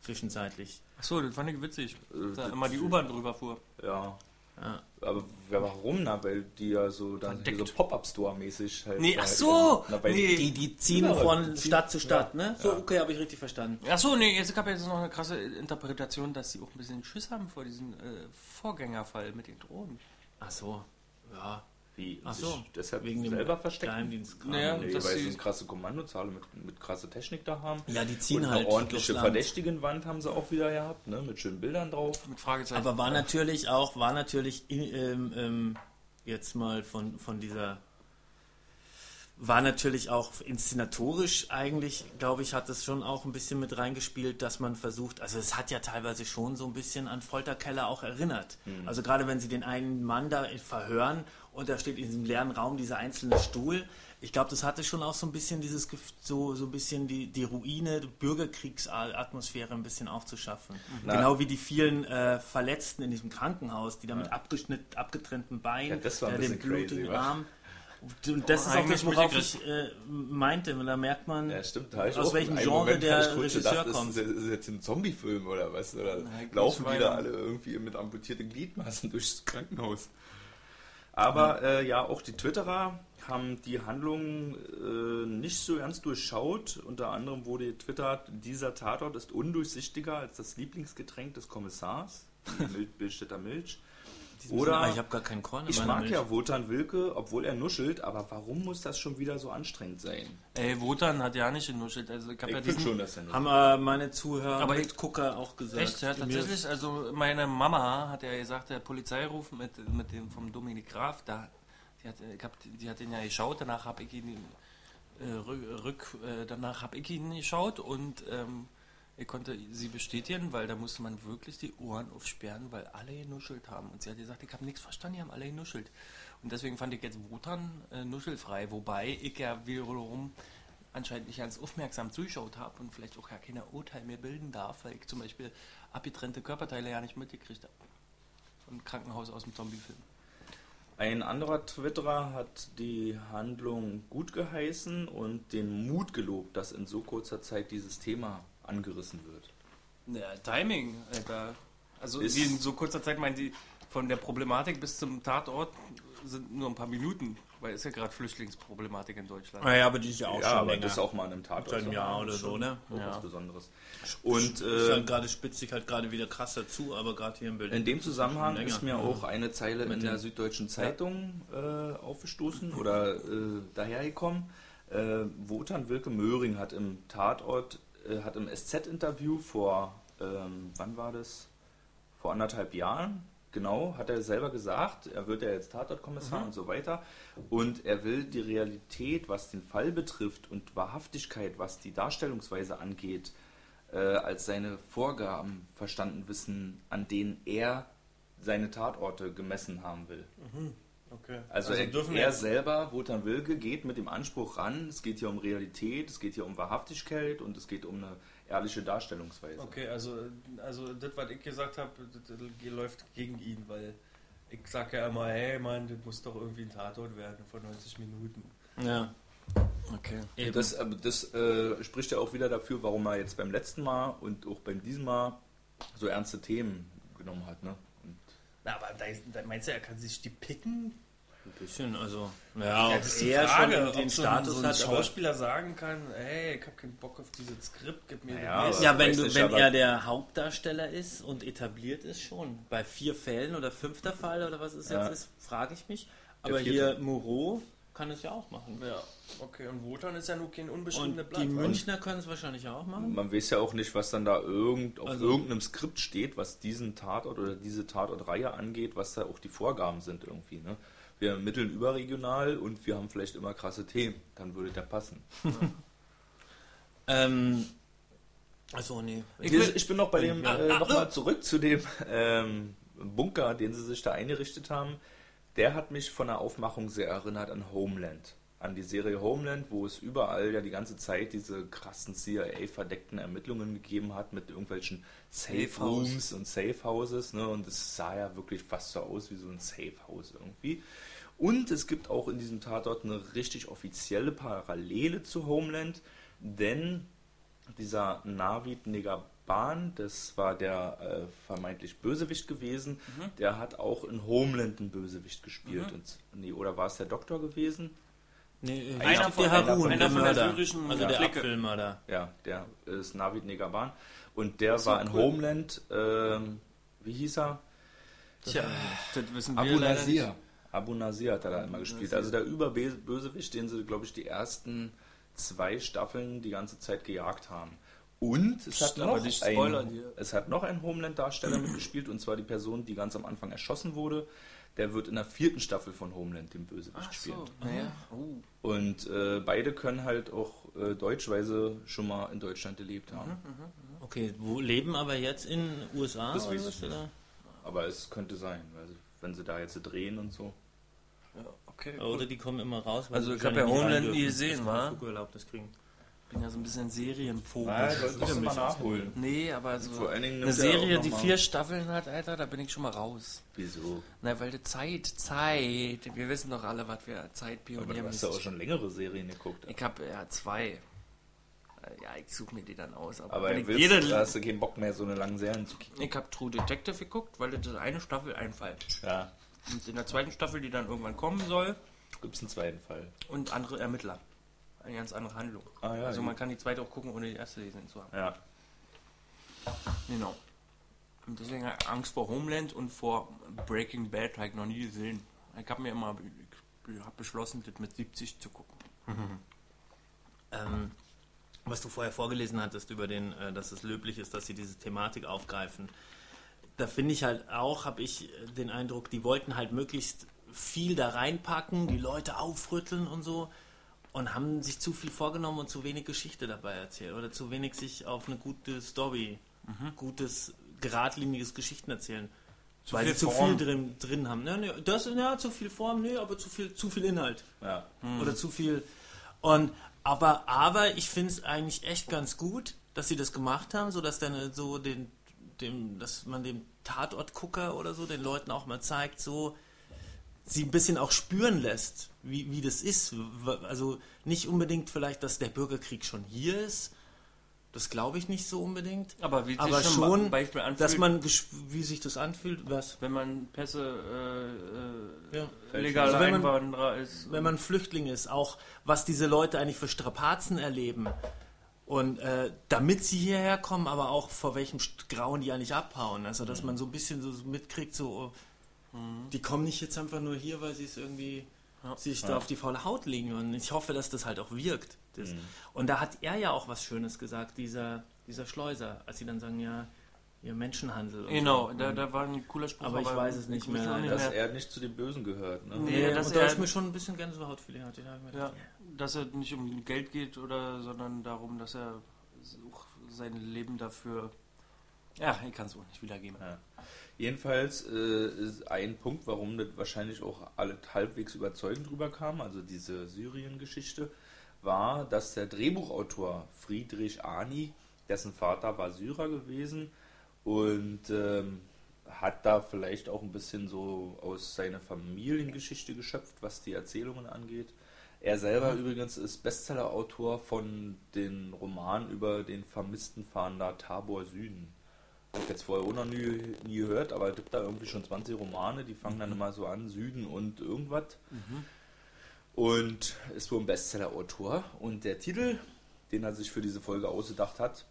zwischenzeitlich? Achso, das fand ich witzig. Äh, Da das- immer die U-Bahn drüber fuhr. Ja. Ja. Aber warum? Na, weil die ja so dann so Pop-Up-Store-mäßig halt. Nee, ach halt so! Na, Nee. Die, die ziehen Ja, von die ziehen- Stadt zu Stadt, ja, ne? So, ja. okay, habe ich richtig verstanden. Achso, nee, jetzt gab jetzt noch eine krasse Interpretation, dass sie auch ein bisschen Schiss haben vor diesem äh, Vorgängerfall mit den Drohnen. Ach so, ja. Wie? Ach so, deshalb wegen dem selber verstecken? Geheimdienstkram. Naja, Nee, dass weil sie- sie eine krasse Kommandozahl mit, mit krasse Technik da haben. Ja, die ziehen und halt eine ordentliche. Verdächtigenwand haben sie auch wieder gehabt, ne? mit schönen Bildern drauf. Mit Fragezeichen. Aber war natürlich auch, war natürlich ähm, ähm, jetzt mal von, von dieser, war natürlich auch inszenatorisch eigentlich, glaube ich, hat es schon auch ein bisschen mit reingespielt, dass man versucht, also es hat ja teilweise schon so ein bisschen an Folterkeller auch erinnert. Also gerade wenn sie den einen Mann da verhören und da steht in diesem leeren Raum dieser einzelne Stuhl, ich glaube, das hatte schon auch so ein bisschen dieses, so, so ein bisschen die, die Ruine, die Bürgerkriegsatmosphäre ein bisschen aufzuschaffen. Na. Genau wie die vielen äh, Verletzten in diesem Krankenhaus, die da mit abgeschnitt, abgetrennten Beinen, Ja, das bisschen crazy, blutigen? Arm. Und das ist auch Eigentlich das, worauf ich äh, meinte. Da merkt man, Ja, stimmt. Da aus welchem Genre Moment der Regisseur gedacht, kommt. Ist, ist jetzt ein Zombie-Film oder was? Oder Nein, laufen Schweine. alle irgendwie mit amputierten Gliedmaßen (laughs) durchs Krankenhaus? Aber äh, ja, auch die Twitterer haben die Handlung äh, nicht so ernst durchschaut. Unter anderem wurde getwittert, dieser Tatort ist undurchsichtiger als das Lieblingsgetränk des Kommissars, die Mil (laughs) Billstädter Milch. Oder Ah, ich habe gar keinen Korn in ich mag Milch. ja Wotan Wilke, obwohl er nuschelt, aber warum muss das schon wieder so anstrengend sein? Ey, Wotan hat ja nicht genuschelt. Also ich hab Ich ja finde diesen, schon, dass er nicht. Haben äh, meine Zuhörer Aber mit Gucker auch gesagt. Echt, ja, tatsächlich. Also meine Mama hat ja gesagt, der Polizeiruf mit, mit dem vom Dominik Graf, da, die, hat, ich hab, die hat ihn ja geschaut, danach habe ich ihn äh, rück, rück äh, danach habe ich ihn geschaut und ähm, ich konnte sie bestätigen, weil da musste man wirklich die Ohren aufsperren, weil alle genuschelt haben. Und sie hat gesagt, ich habe nichts verstanden, die haben alle genuschelt. Und deswegen fand ich jetzt Wotan äh, nuschelfrei, wobei ich ja wiederum anscheinend nicht ganz aufmerksam zugeschaut habe und vielleicht auch ja keine Urteil mehr bilden darf, weil ich zum Beispiel abgetrennte Körperteile ja nicht mitgekriegt habe. Von Krankenhaus aus dem Zombiefilm. Ein anderer Twitterer hat die Handlung gut geheißen und den Mut gelobt, dass in so kurzer Zeit dieses Thema angerissen wird. Ja, Timing, Alter. Also Ist- die in so kurzer Zeit meinen sie, von der Problematik bis zum Tatort sind nur ein paar Minuten, weil es ja gerade Flüchtlingsproblematik in Deutschland. Naja, aber die ist ja auch ja, schon aber länger. das ist auch mal in einem Tatort. Seit einem so. Jahr oder ist so, ne? Ja. Was Besonderes. Und ist äh, halt gerade spitzt sich halt gerade wieder krass dazu, aber gerade hier in Berlin. in dem Zusammenhang ist mir auch eine Zeile Mit in der Süddeutschen Zeitung äh, aufgestoßen oder äh, dahergekommen. Äh, Wotan Wilke Möhring hat im Tatort, äh, hat im SZ-Interview vor, ähm, wann war das? Vor anderthalb Jahren, genau, hat er selber gesagt, er wird ja jetzt Tatortkommissar und so weiter. Und er will die Realität, was den Fall betrifft und Wahrhaftigkeit, was die Darstellungsweise angeht, äh, als seine Vorgaben verstanden wissen, an denen er seine Tatorte gemessen haben will. Okay. Also, er, er selber, Wotan Wilke, geht mit dem Anspruch ran, es geht hier um Realität, es geht hier um Wahrhaftigkeit und es geht um eine ehrliche Darstellungsweise. Okay, also, also das, was ich gesagt habe, das, das läuft gegen ihn, weil ich sage ja immer, hey Mann, das muss doch irgendwie ein Tatort werden von 90 Minuten. Ja. Okay. Eben. Das, aber das äh, spricht ja auch wieder dafür, warum er jetzt beim letzten Mal und auch beim diesem Mal so ernste Themen genommen hat. Ne? Na, aber da, ist- da meinst du, er kann sich die picken? ein bisschen, also. Ja, Ja, das ist die Frage, schon ob den so Status ein, so ein hat. Schauspieler sagen kann, hey, ich habe keinen Bock auf dieses Skript, gib mir Naja, den. Ja, wenn, du, wenn er der Hauptdarsteller ist und etabliert ist schon. Bei vier Fällen oder fünfter Fall oder was es Ja. jetzt ist, frage ich mich. Aber hier Moreau kann es ja auch machen. Ja, okay, und Wotan ist ja nur kein Und unbeschriebenes die Blatt. Münchner können es wahrscheinlich auch machen. man weiß ja auch nicht, was dann da irgend, auf Also- irgendeinem Skript steht, was diesen Tatort oder diese Tatortreihe angeht, was da auch die Vorgaben sind irgendwie. Ne? Wir ermitteln überregional und wir haben vielleicht immer krasse Themen, dann würde der passen. (laughs) Ähm, also nee. Ich, ich bin noch bei dem, Ja. äh, nochmal zurück zu dem ähm, Bunker, den sie sich da eingerichtet haben. Der hat mich von der Aufmachung sehr erinnert an Homeland. An die Serie Homeland, wo es überall ja die ganze Zeit diese krassen CIA-verdeckten Ermittlungen gegeben hat mit irgendwelchen Safe. Rooms und Safe Houses. Ne? Und es sah ja wirklich fast so aus wie so ein Safe House irgendwie. Und es gibt auch in diesem Tatort eine richtig offizielle Parallele zu Homeland, denn dieser Navid Negaban, das war der äh, vermeintlich Bösewicht gewesen, der hat auch in Homeland einen Bösewicht gespielt. Und, nee, oder war es der Doktor gewesen? nee Einer ich von- der einer Harun, von- der einer von der Mörder. syrischen Also der Clique. Abfilmer Ja, der ist Navid Negaban. Und der so, war in cool. Homeland, ähm, wie hieß er? Tja, das wissen wir Abu Nasir. Abu Nasir hat er da immer gespielt. Also der Überbösewicht, den sie, glaube ich, die ersten zwei Staffeln die ganze Zeit gejagt haben. Und es hat, noch ein, hier. es hat noch ein Homeland-Darsteller mitgespielt, und zwar die Person, die ganz am Anfang erschossen wurde. Der wird in der vierten Staffel von Homeland den Bösewicht spielen. naja. Oh. Und äh, beide können halt auch äh, deutsch, weil sie schon mal in Deutschland gelebt haben. Okay, wo leben aber jetzt in USA? Das oder weiß ich nicht. oder? Aber es könnte sein, weil sie, wenn sie da jetzt drehen und so. Ja, okay. Oder die kommen immer raus. Also sie ich hab wahrscheinlich ja nicht Homeland nie gesehen, wa? kriegen. Ich bin ja so ein bisschen Serienphobisch. Solltest du mal nachholen. Nee, aber so Vor allen Dingen eine er Serie, die vier Staffeln hat, Alter, da bin ich schon mal raus. Wieso? Na, weil die Zeit, Zeit. Wir wissen doch alle, was wir Zeit Aber du hast ja auch schon längere Serien geguckt. Ich habe ja zwei. Ja, ich suche mir die dann aus. Aber, Aber wenn ich jede, da hast du keinen Bock mehr, so eine lange Serien zu kicken. ich habe True Detective geguckt, weil das eine Staffel einfällt. Ja, Und in der zweiten Staffel, die dann irgendwann kommen soll, gibt es einen zweiten Fall. und andere Ermittler. Eine ganz andere Handlung. Ah, ja, also gut. man kann die zweite auch gucken, ohne die erste gesehen zu haben. Ja. Genau. Und deswegen hab ich Angst vor Homeland und vor Breaking Bad habe ich noch nie gesehen. Ich habe mir immer ich hab beschlossen, das mit 70 zu gucken. (laughs) Ähm, was du vorher vorgelesen hattest über den, äh, dass es löblich ist, dass sie diese Thematik aufgreifen. Da finde ich halt auch, habe ich äh, den Eindruck, die wollten halt möglichst viel da reinpacken, die Leute aufrütteln und so und haben sich zu viel vorgenommen und zu wenig Geschichte dabei erzählt oder zu wenig sich auf eine gute Story, gutes, geradliniges Geschichten erzählen. Zu weil sie zu Form. viel drin, drin haben. Ne, ne, das, ja, zu viel Form, nee, aber zu viel, zu viel Inhalt Ja. oder zu viel. Und aber aber ich finde es eigentlich echt ganz gut, dass sie das gemacht haben, so dass dann so den dem dass man dem Tatortgucker oder so den Leuten auch mal zeigt, so sie ein bisschen auch spüren lässt, wie, wie das ist. Also nicht unbedingt vielleicht, dass der Bürgerkrieg schon hier ist. Das glaube ich nicht so unbedingt. Aber wie sich Aber zum schon, Beispiel anfühlt, dass man, wie sich das anfühlt, was? wenn man Pässe äh, Ja. äh, legaler Also wenn man- Einwanderer ist. wenn man Flüchtling ist, auch was diese Leute eigentlich für Strapazen erleben. Und äh, damit sie hierher kommen, aber auch vor welchem Grauen die eigentlich abhauen. Also, dass man so ein bisschen so mitkriegt, so, oh, die kommen nicht jetzt einfach nur hier, weil sie es irgendwie sich da auf die faule Haut legen. Und ich hoffe, dass das halt auch wirkt. Das. Und da hat er ja auch was Schönes gesagt, dieser, dieser Schleuser, als sie dann sagen, ja, ihr Menschenhandel. Genau, so. da, da war ein cooler Spruch. Aber ich weiß es nicht mehr, nicht Dass mehr. er nicht zu den Bösen gehört. Ne? Nee, Nee, dass und da ist mir schon ein bisschen Gänsehautfeeling. hatte. Da Ja, dass es nicht um Geld geht oder, sondern darum, dass er sein Leben dafür. Ja, ich kann es auch nicht wiedergeben. Ja. Jedenfalls äh, ist ein Punkt, warum das wahrscheinlich auch alle halbwegs überzeugend rüberkam, also diese Syrien-Geschichte, war, dass der Drehbuchautor Friedrich Ani, dessen Vater war Syrer gewesen und ähm, hat da vielleicht auch ein bisschen so aus seiner Familiengeschichte geschöpft, was die Erzählungen angeht. Er selber übrigens ist Bestsellerautor von den Romanen über den vermissten Fahnder Tabor Süden. Hab ich jetzt vorher auch noch nie, nie gehört, aber es gibt da irgendwie schon 20 Romane, die fangen dann immer so an, Süden und irgendwas. Und ist wohl ein Bestseller-Autor. Und der Titel, den er sich für diese Folge ausgedacht hat,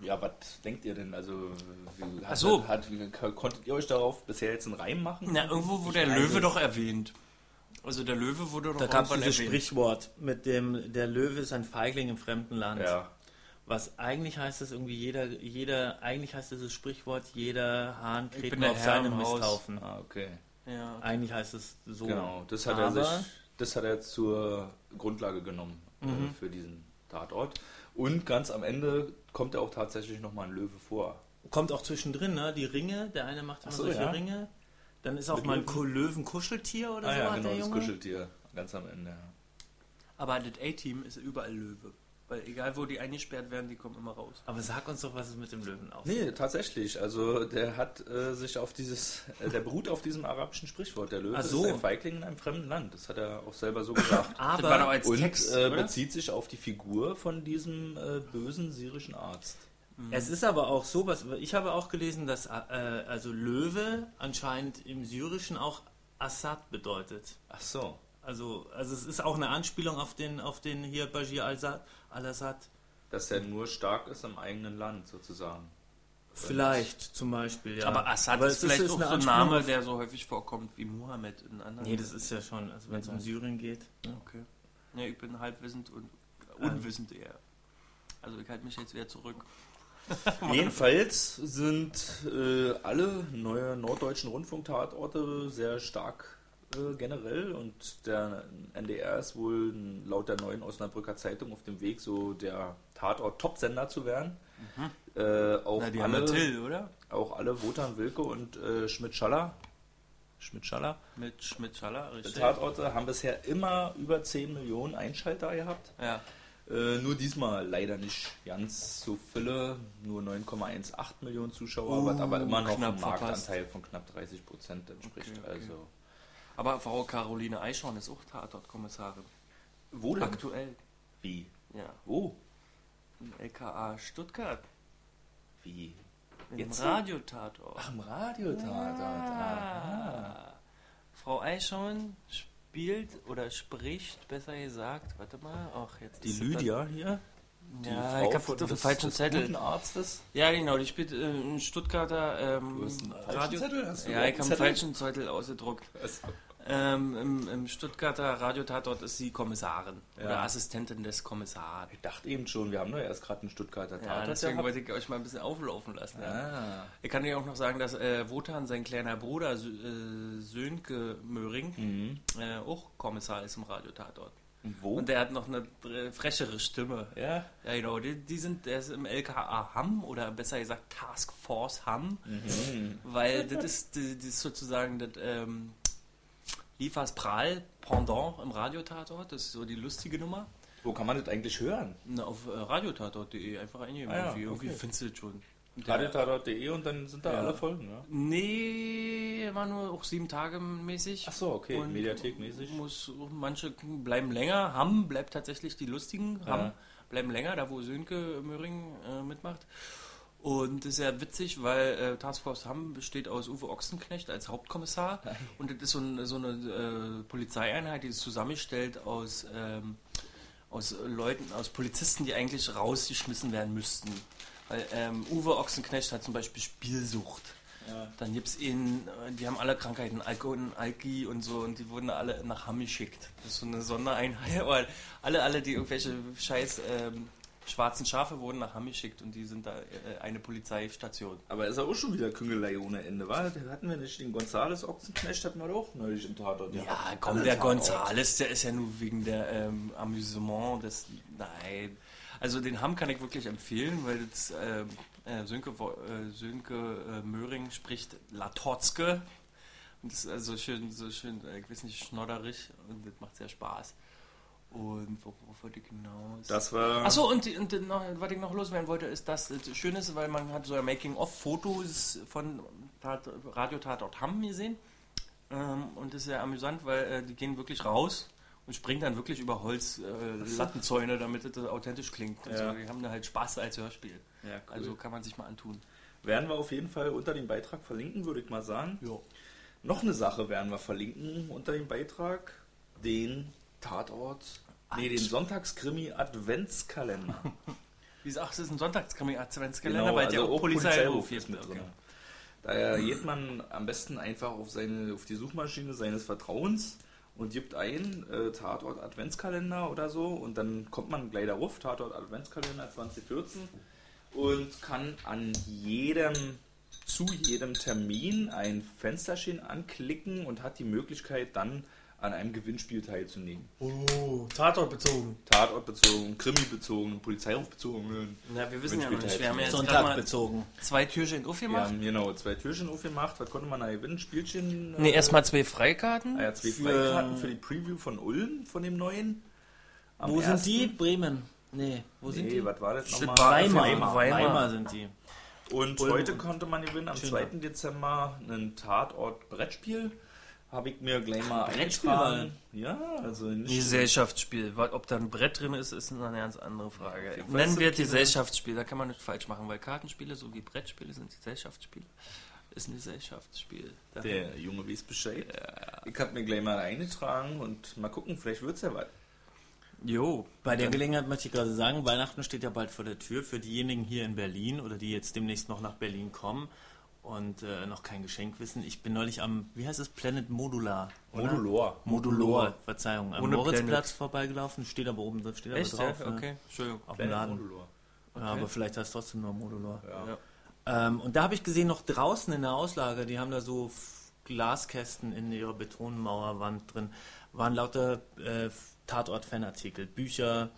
ja, was denkt ihr denn? Also, wie, hat, so. hat, wie, konntet ihr euch darauf bisher jetzt einen Reim machen? Na, irgendwo wurde der Löwe doch erwähnt. Also der Löwe wurde doch Da gab es dieses erwähnt. Sprichwort mit dem, der Löwe ist ein Feigling im fremden Land. Ja, Was eigentlich heißt es irgendwie, jeder, jeder, eigentlich heißt dieses Sprichwort, jeder Hahn kräht bin nur auf seinem im Haus. Misthaufen. ah, okay. Ja. Eigentlich heißt es so. Genau, das hat, er sich, das hat er zur Grundlage genommen äh, Mhm. für diesen Tatort. Und ganz am Ende kommt er auch tatsächlich nochmal ein Löwe vor. Kommt auch zwischendrin, ne? Die Ringe, der eine macht immer so, solche ja. Ringe. Dann ist auch mal ein Löwenkuscheltier oder ah so, ja, hat genau, der das Junge. Kuscheltier. Ganz am Ende. ja. Aber das A-Team ist überall Löwe. Weil egal wo die eingesperrt werden, die kommen immer raus. Aber sag uns doch, was es mit dem Löwen aussieht. Nee, tatsächlich. Also der hat äh, sich auf dieses, äh, der beruht auf diesem arabischen Sprichwort. Der Löwe Ach so. ist ein Feigling in einem fremden Land. Das hat er auch selber so gesagt. (laughs) Das war doch Aber als Und Text, äh, bezieht sich auf die Figur von diesem äh, bösen syrischen Arzt. Es ist aber auch so, was ich habe auch gelesen, dass äh, also Löwe anscheinend im Syrischen auch Assad bedeutet. Ach so. Also, also es ist auch eine Anspielung auf den, auf den hier Bashir al-Assad. al-Assad. Dass er nur stark ist im eigenen Land sozusagen. Vielleicht, zum Beispiel, ja. Aber Assad Aber ist vielleicht jetzt auch eine so ein Name, der so häufig vorkommt wie Mohammed in anderen. Nee, das ist ja schon, also wenn es um Syrien geht. Okay. Nee, ich bin halbwissend und unwissend eher. Also ich halte mich jetzt wieder zurück. (laughs) Jedenfalls sind äh, alle neue norddeutschen Rundfunktatorte sehr stark äh, generell und der NDR ist wohl laut der neuen Osnabrücker Zeitung auf dem Weg, so der Tatort-Topsender zu werden. Äh, auch, Na, die alle, Till, oder? auch alle Wotan Wilke und äh, Schmidt-Schaller Schmidt-Schaller Mit Schmidt-Schaller, richtig. Tatorte haben bisher immer über 10 Millionen Einschalter gehabt. Ja. Äh, nur diesmal leider nicht ganz so viele, nur 9,18 Millionen Zuschauer, Oh, aber immer noch ein verpasst. Marktanteil von knapp 30 Prozent entspricht. Okay, okay. Also Aber Frau Caroline Eichhorn ist auch Tatortkommissarin. wo denn? Aktuell. Wie? Ja. Wo? Im LKA Stuttgart. Wie? Im Jetzt? Radiotatort. Ach, im Radiotatort. aha. Ah. Frau Eichhorn spielt oder spricht, besser gesagt, warte mal, ach jetzt Die Lydia hier, die Ja, Frau ich hab von auf des- falschen Zettel. Arztes. Ja, genau, die spielt äh, einen Stuttgarter ähm, Radio. Zettel? Hast du ja, ich habe einen falschen Zettel ausgedruckt. Ähm, im, Im Stuttgarter Radiotatort ist sie Kommissarin Ja. oder Assistentin des Kommissars. Ich dachte eben schon, wir haben doch erst gerade einen Stuttgarter Ja, Tatort deswegen gehabt. wollte ich euch mal ein bisschen auflaufen lassen. Ja. Ah. Ich kann dir auch noch sagen, dass äh, Wotan, sein kleiner Bruder äh, Sönke Möhring, Mhm. äh, auch Kommissar ist im Radiotatort. Und wo? Und der hat noch eine frechere Stimme. ja. Ja, genau. Die, die sind, der ist im LKA Hamm oder besser gesagt Task Force Hamm, Mhm. weil das ist, das ist sozusagen das ähm, Liefers Prahl Pendant im Radiotatort. Das ist so die lustige Nummer. Wo kann man das eigentlich hören? Na, auf äh, radiotatort.de einfach eingeben. Ah ja, irgendwie, irgendwie okay. findest du das schon. Radiotatort.de und dann sind da Ja. alle Folgen, ja? Nee, war nur auch sieben Tage mäßig. Ach so, okay, Und Mediathekmäßig. Muss, manche bleiben länger. Hamm bleibt tatsächlich die lustigen. Ja. Hamm bleiben länger, da wo Sönke Möhring äh, mitmacht. Und das ist ja witzig, weil äh, Taskforce Hamm besteht aus Uwe Ochsenknecht als Hauptkommissar. Und das ist so, ein, so eine äh, Polizeieinheit, die es zusammenstellt aus, ähm, aus Leuten, aus Polizisten, die eigentlich rausgeschmissen werden müssten. Weil ähm, Uwe Ochsenknecht hat zum Beispiel Spielsucht. Ja. Dann gibt es ihn, äh, die haben alle Krankheiten, Alko und Alki und so, und die wurden alle nach Hamm geschickt. Das ist so eine Sondereinheit, (laughs) weil alle, alle, die irgendwelche scheiß ähm, schwarzen Schafe wurden nach Hamm geschickt und die sind da äh, eine Polizeistation. Aber ist ja auch schon wieder Küngelei ohne Ende, war? Hatten wir nicht den Gonzales Ochsenknecht, hatten wir doch neulich im Tatort. Ja, gehabt. komm, der. Gonzales, der ist ja nur wegen der ähm, Amüsement des. Nein. Also den Hamm kann ich wirklich empfehlen, weil das ähm, äh, Sönke, äh, Sönke äh, Möhring spricht Latotzke. Und das ist also schön, so schön, äh, ich weiß nicht, schnodderig und das macht sehr Spaß. Und worauf wollte ich hinaus? Das war. Achso, und, die- und noch, was ich noch loswerden wollte, ist, dass das schön ist, weil man hat so ein Making-of-Fotos von Tat, Radio Tatort Hamm gesehen. Ähm, und das ist sehr amüsant, weil äh, die gehen wirklich raus und springen dann wirklich über Holzlattenzäune, äh, damit es authentisch klingt. Ja. so. Die haben da halt Spaß als Hörspiel. ja, cool. Also kann man sich mal antun. werden wir auf jeden Fall unter dem Beitrag verlinken, würde ich mal sagen. Ja. Noch eine Sache werden wir verlinken unter dem Beitrag. Den Tatort. Nee, den Sonntagskrimi Adventskalender. Wie gesagt, es ist ein Sonntagskrimi-Adventskalender, Genau, weil der also auch auch Polizeiruf ist mit drin. Daher geht man am besten einfach auf, seine, auf die Suchmaschine seines Vertrauens und gibt ein äh, Tatort Adventskalender oder so und dann kommt man gleich darauf, Tatort Adventskalender 2014 und kann an jedem, zu jedem Termin ein Fensterchen anklicken und hat die Möglichkeit dann an einem Gewinnspiel teilzunehmen. Oh, Tatort bezogen. Tatortbezogen, Krimi-bezogen, Polizeirufbezogen. Na, wir wissen ja noch nicht. Wir haben ja jetzt Sonntag mal bezogen. zwei Türchen Wir aufgemacht. haben genau zwei Türchen aufgemacht. Was konnte man da gewinnen? Spielchen? Äh, erstmal zwei Freikarten. Ah ja, zwei für- Freikarten für die Preview von Ulm, von dem neuen. Am Wo sind ersten- die? Bremen. Nee, wo sind Nee, die? was war das Das nochmal? Weimar. Weimar. Weimar. Weimar. sind die. Und Ulm heute konnte man gewinnen, am Schöner. 2. Dezember, einen Tatort-Brettspiel. Habe ich mir gleich mal Brettspiel eingetragen. Ja, also nicht. Gesellschaftsspiel. Weil, Ob da ein Brett drin ist, ist eine ganz andere Frage. Fall Nennen wir es- Gesellschaftsspiel, da kann man nicht falsch machen, weil Kartenspiele sowie Brettspiele sind Gesellschaftsspiele. Ist ein Gesellschaftsspiel. Da- Der Junge weiß Bescheid. Ich habe mir gleich mal eingetragen und mal gucken, vielleicht wird's ja was. Jo. Bei der Gelegenheit möchte ich gerade sagen, Weihnachten steht ja bald vor der Tür für diejenigen hier in Berlin oder die jetzt demnächst noch nach Berlin kommen und äh, noch kein Geschenk wissen. Ich bin neulich am, wie heißt es, Planet Modular. oder? Modulor. Modulor, Verzeihung, am Ohne Moritzplatz Planet. vorbeigelaufen, steht aber oben steht aber Echt? drauf. ja? ne? Okay, Entschuldigung. Auf dem Laden. Modulor. Ja, aber vielleicht heißt es trotzdem nur Modular. Ja. Ähm, und da habe ich gesehen, noch draußen in der Auslage, die haben da so Glaskästen in ihrer Betonmauerwand drin, waren lauter äh, Tatort-Fanartikel, Bücher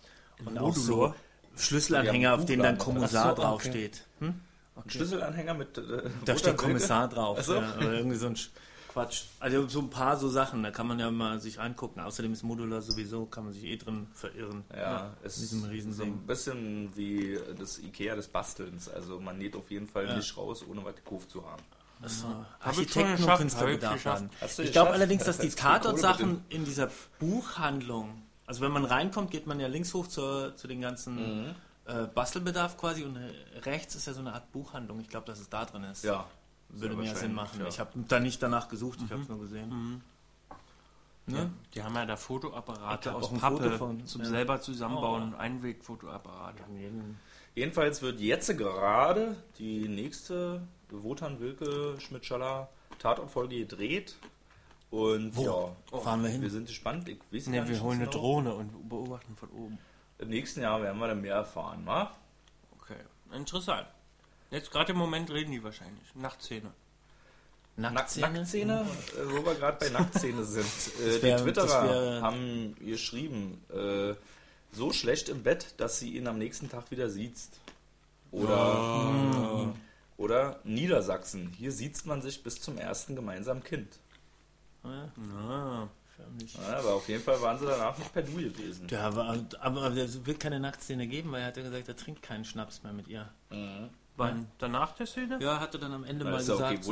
und auch so? Schlüsselanhänger, auf denen dann. Kommissar so, okay. draufsteht. Hm? Ein Schlüsselanhänger mit. Äh, Da steht? Kommissar drauf. So. Ja, oder irgendwie so ein Sch- Quatsch. Also so ein paar so Sachen, da kann man ja mal sich angucken. Außerdem ist Modular sowieso, kann man sich eh drin verirren. Ja, es in diesem ist so ein bisschen wie das Ikea des Bastelns. Also man näht auf jeden Fall Ja. nicht raus, ohne was gekauft zu haben. Also Architekten und Künstlerbedarf ich haben. Glaube allerdings, dass die (laughs) Tatort-Sachen in dieser Buchhandlung, also wenn man reinkommt, geht man ja links hoch zur, zu den ganzen Mhm. Äh, Bastelbedarf quasi und rechts ist ja so eine Art Buchhandlung. Ich glaube, dass es da drin ist. Ja. Würde mehr Sinn machen. ja. Ich habe da nicht danach gesucht, ich habe es nur gesehen. Ja. Ne? Die haben ja da Fotoapparate aus Pappe von, zum ja. selber zusammenbauen, Einwegfotoapparate. Jedenfalls wird jetzt gerade die nächste Wotan Wilke Schmidt-Schaller Tatortfolge gedreht. Und Wo? ja, Fahren wir hin? wir sind gespannt. Ich weiß Ne, gar wir holen eine genau. Drohne und beobachten von oben. Im nächsten Jahr werden wir dann mehr erfahren, wa? Okay, interessant. Jetzt gerade im Moment reden die wahrscheinlich. Nachtszene. Nack Nacktszene? Nacktszene, äh, wo wir gerade bei Nacktszene sind. (laughs) Äh, wär- die Twitterer haben geschrieben, äh, so schlecht im Bett, dass sie ihn am nächsten Tag wieder sieht. Oder, oder Niedersachsen, hier sieht man sich bis zum ersten gemeinsamen Kind. Ja. Förmlich. Ja, aber auf jeden Fall waren sie danach nicht per Du gewesen. Ja, aber, aber es wird keine Nacktszene geben, weil er hat ja gesagt, er trinkt keinen Schnaps mehr mit ihr. Mhm. Wann? Danach der Szene? Ja, hat er dann am Ende Ja, mal ist ja okay, gesagt,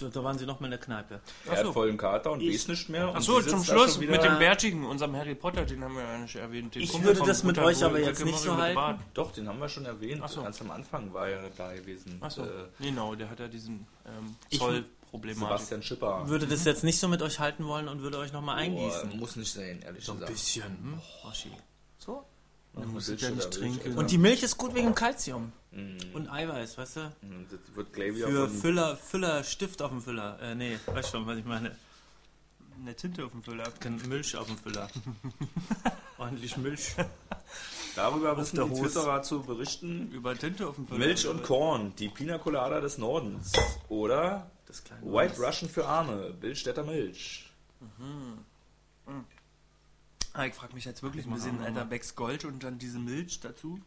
so, ich, da waren sie noch mal in der Kneipe. Er hat vollen Kater und weiß nicht mehr. Achso, zum Schluss mit dem Bärtigen, unserem Harry Potter, den haben wir ja nicht erwähnt. Den Ich Kumpel würde das mit euch aber jetzt nicht so halten. Bart. Doch, den haben wir schon erwähnt. Ach so. Ganz am Anfang war er da gewesen. Achso, Äh, genau, der hat ja diesen ähm, Ich- Zollproblematik. Sebastian Schipper. Würde das jetzt nicht so mit euch halten wollen und würde euch noch mal Boah, eingießen. muss nicht sein, ehrlich so ein gesagt. bisschen. Hm? Oschi. So? Dann musst du ja nicht trinken. Und die Milch ist gut wegen Kalzium Mhm. und Eiweiß, weißt du? Das wird gleich wieder Für Füller, Füller, Stift auf dem Füller. Äh, nee, weißt schon, was ich meine. Eine Tinte auf dem Füller. Kein Milch auf dem Füller. (laughs) Ordentlich Milch. Darüber wissen der die Hose. Twitterer zu berichten. Über Tinte auf dem Füller. Milch und Korn, die Pina Colada des Nordens. Oder Das kleine White Russian für Arme, Billstädter Milch. Ah, ich frage mich jetzt wirklich ein Mal bisschen, alter. Becks Gold und dann diese Milch dazu.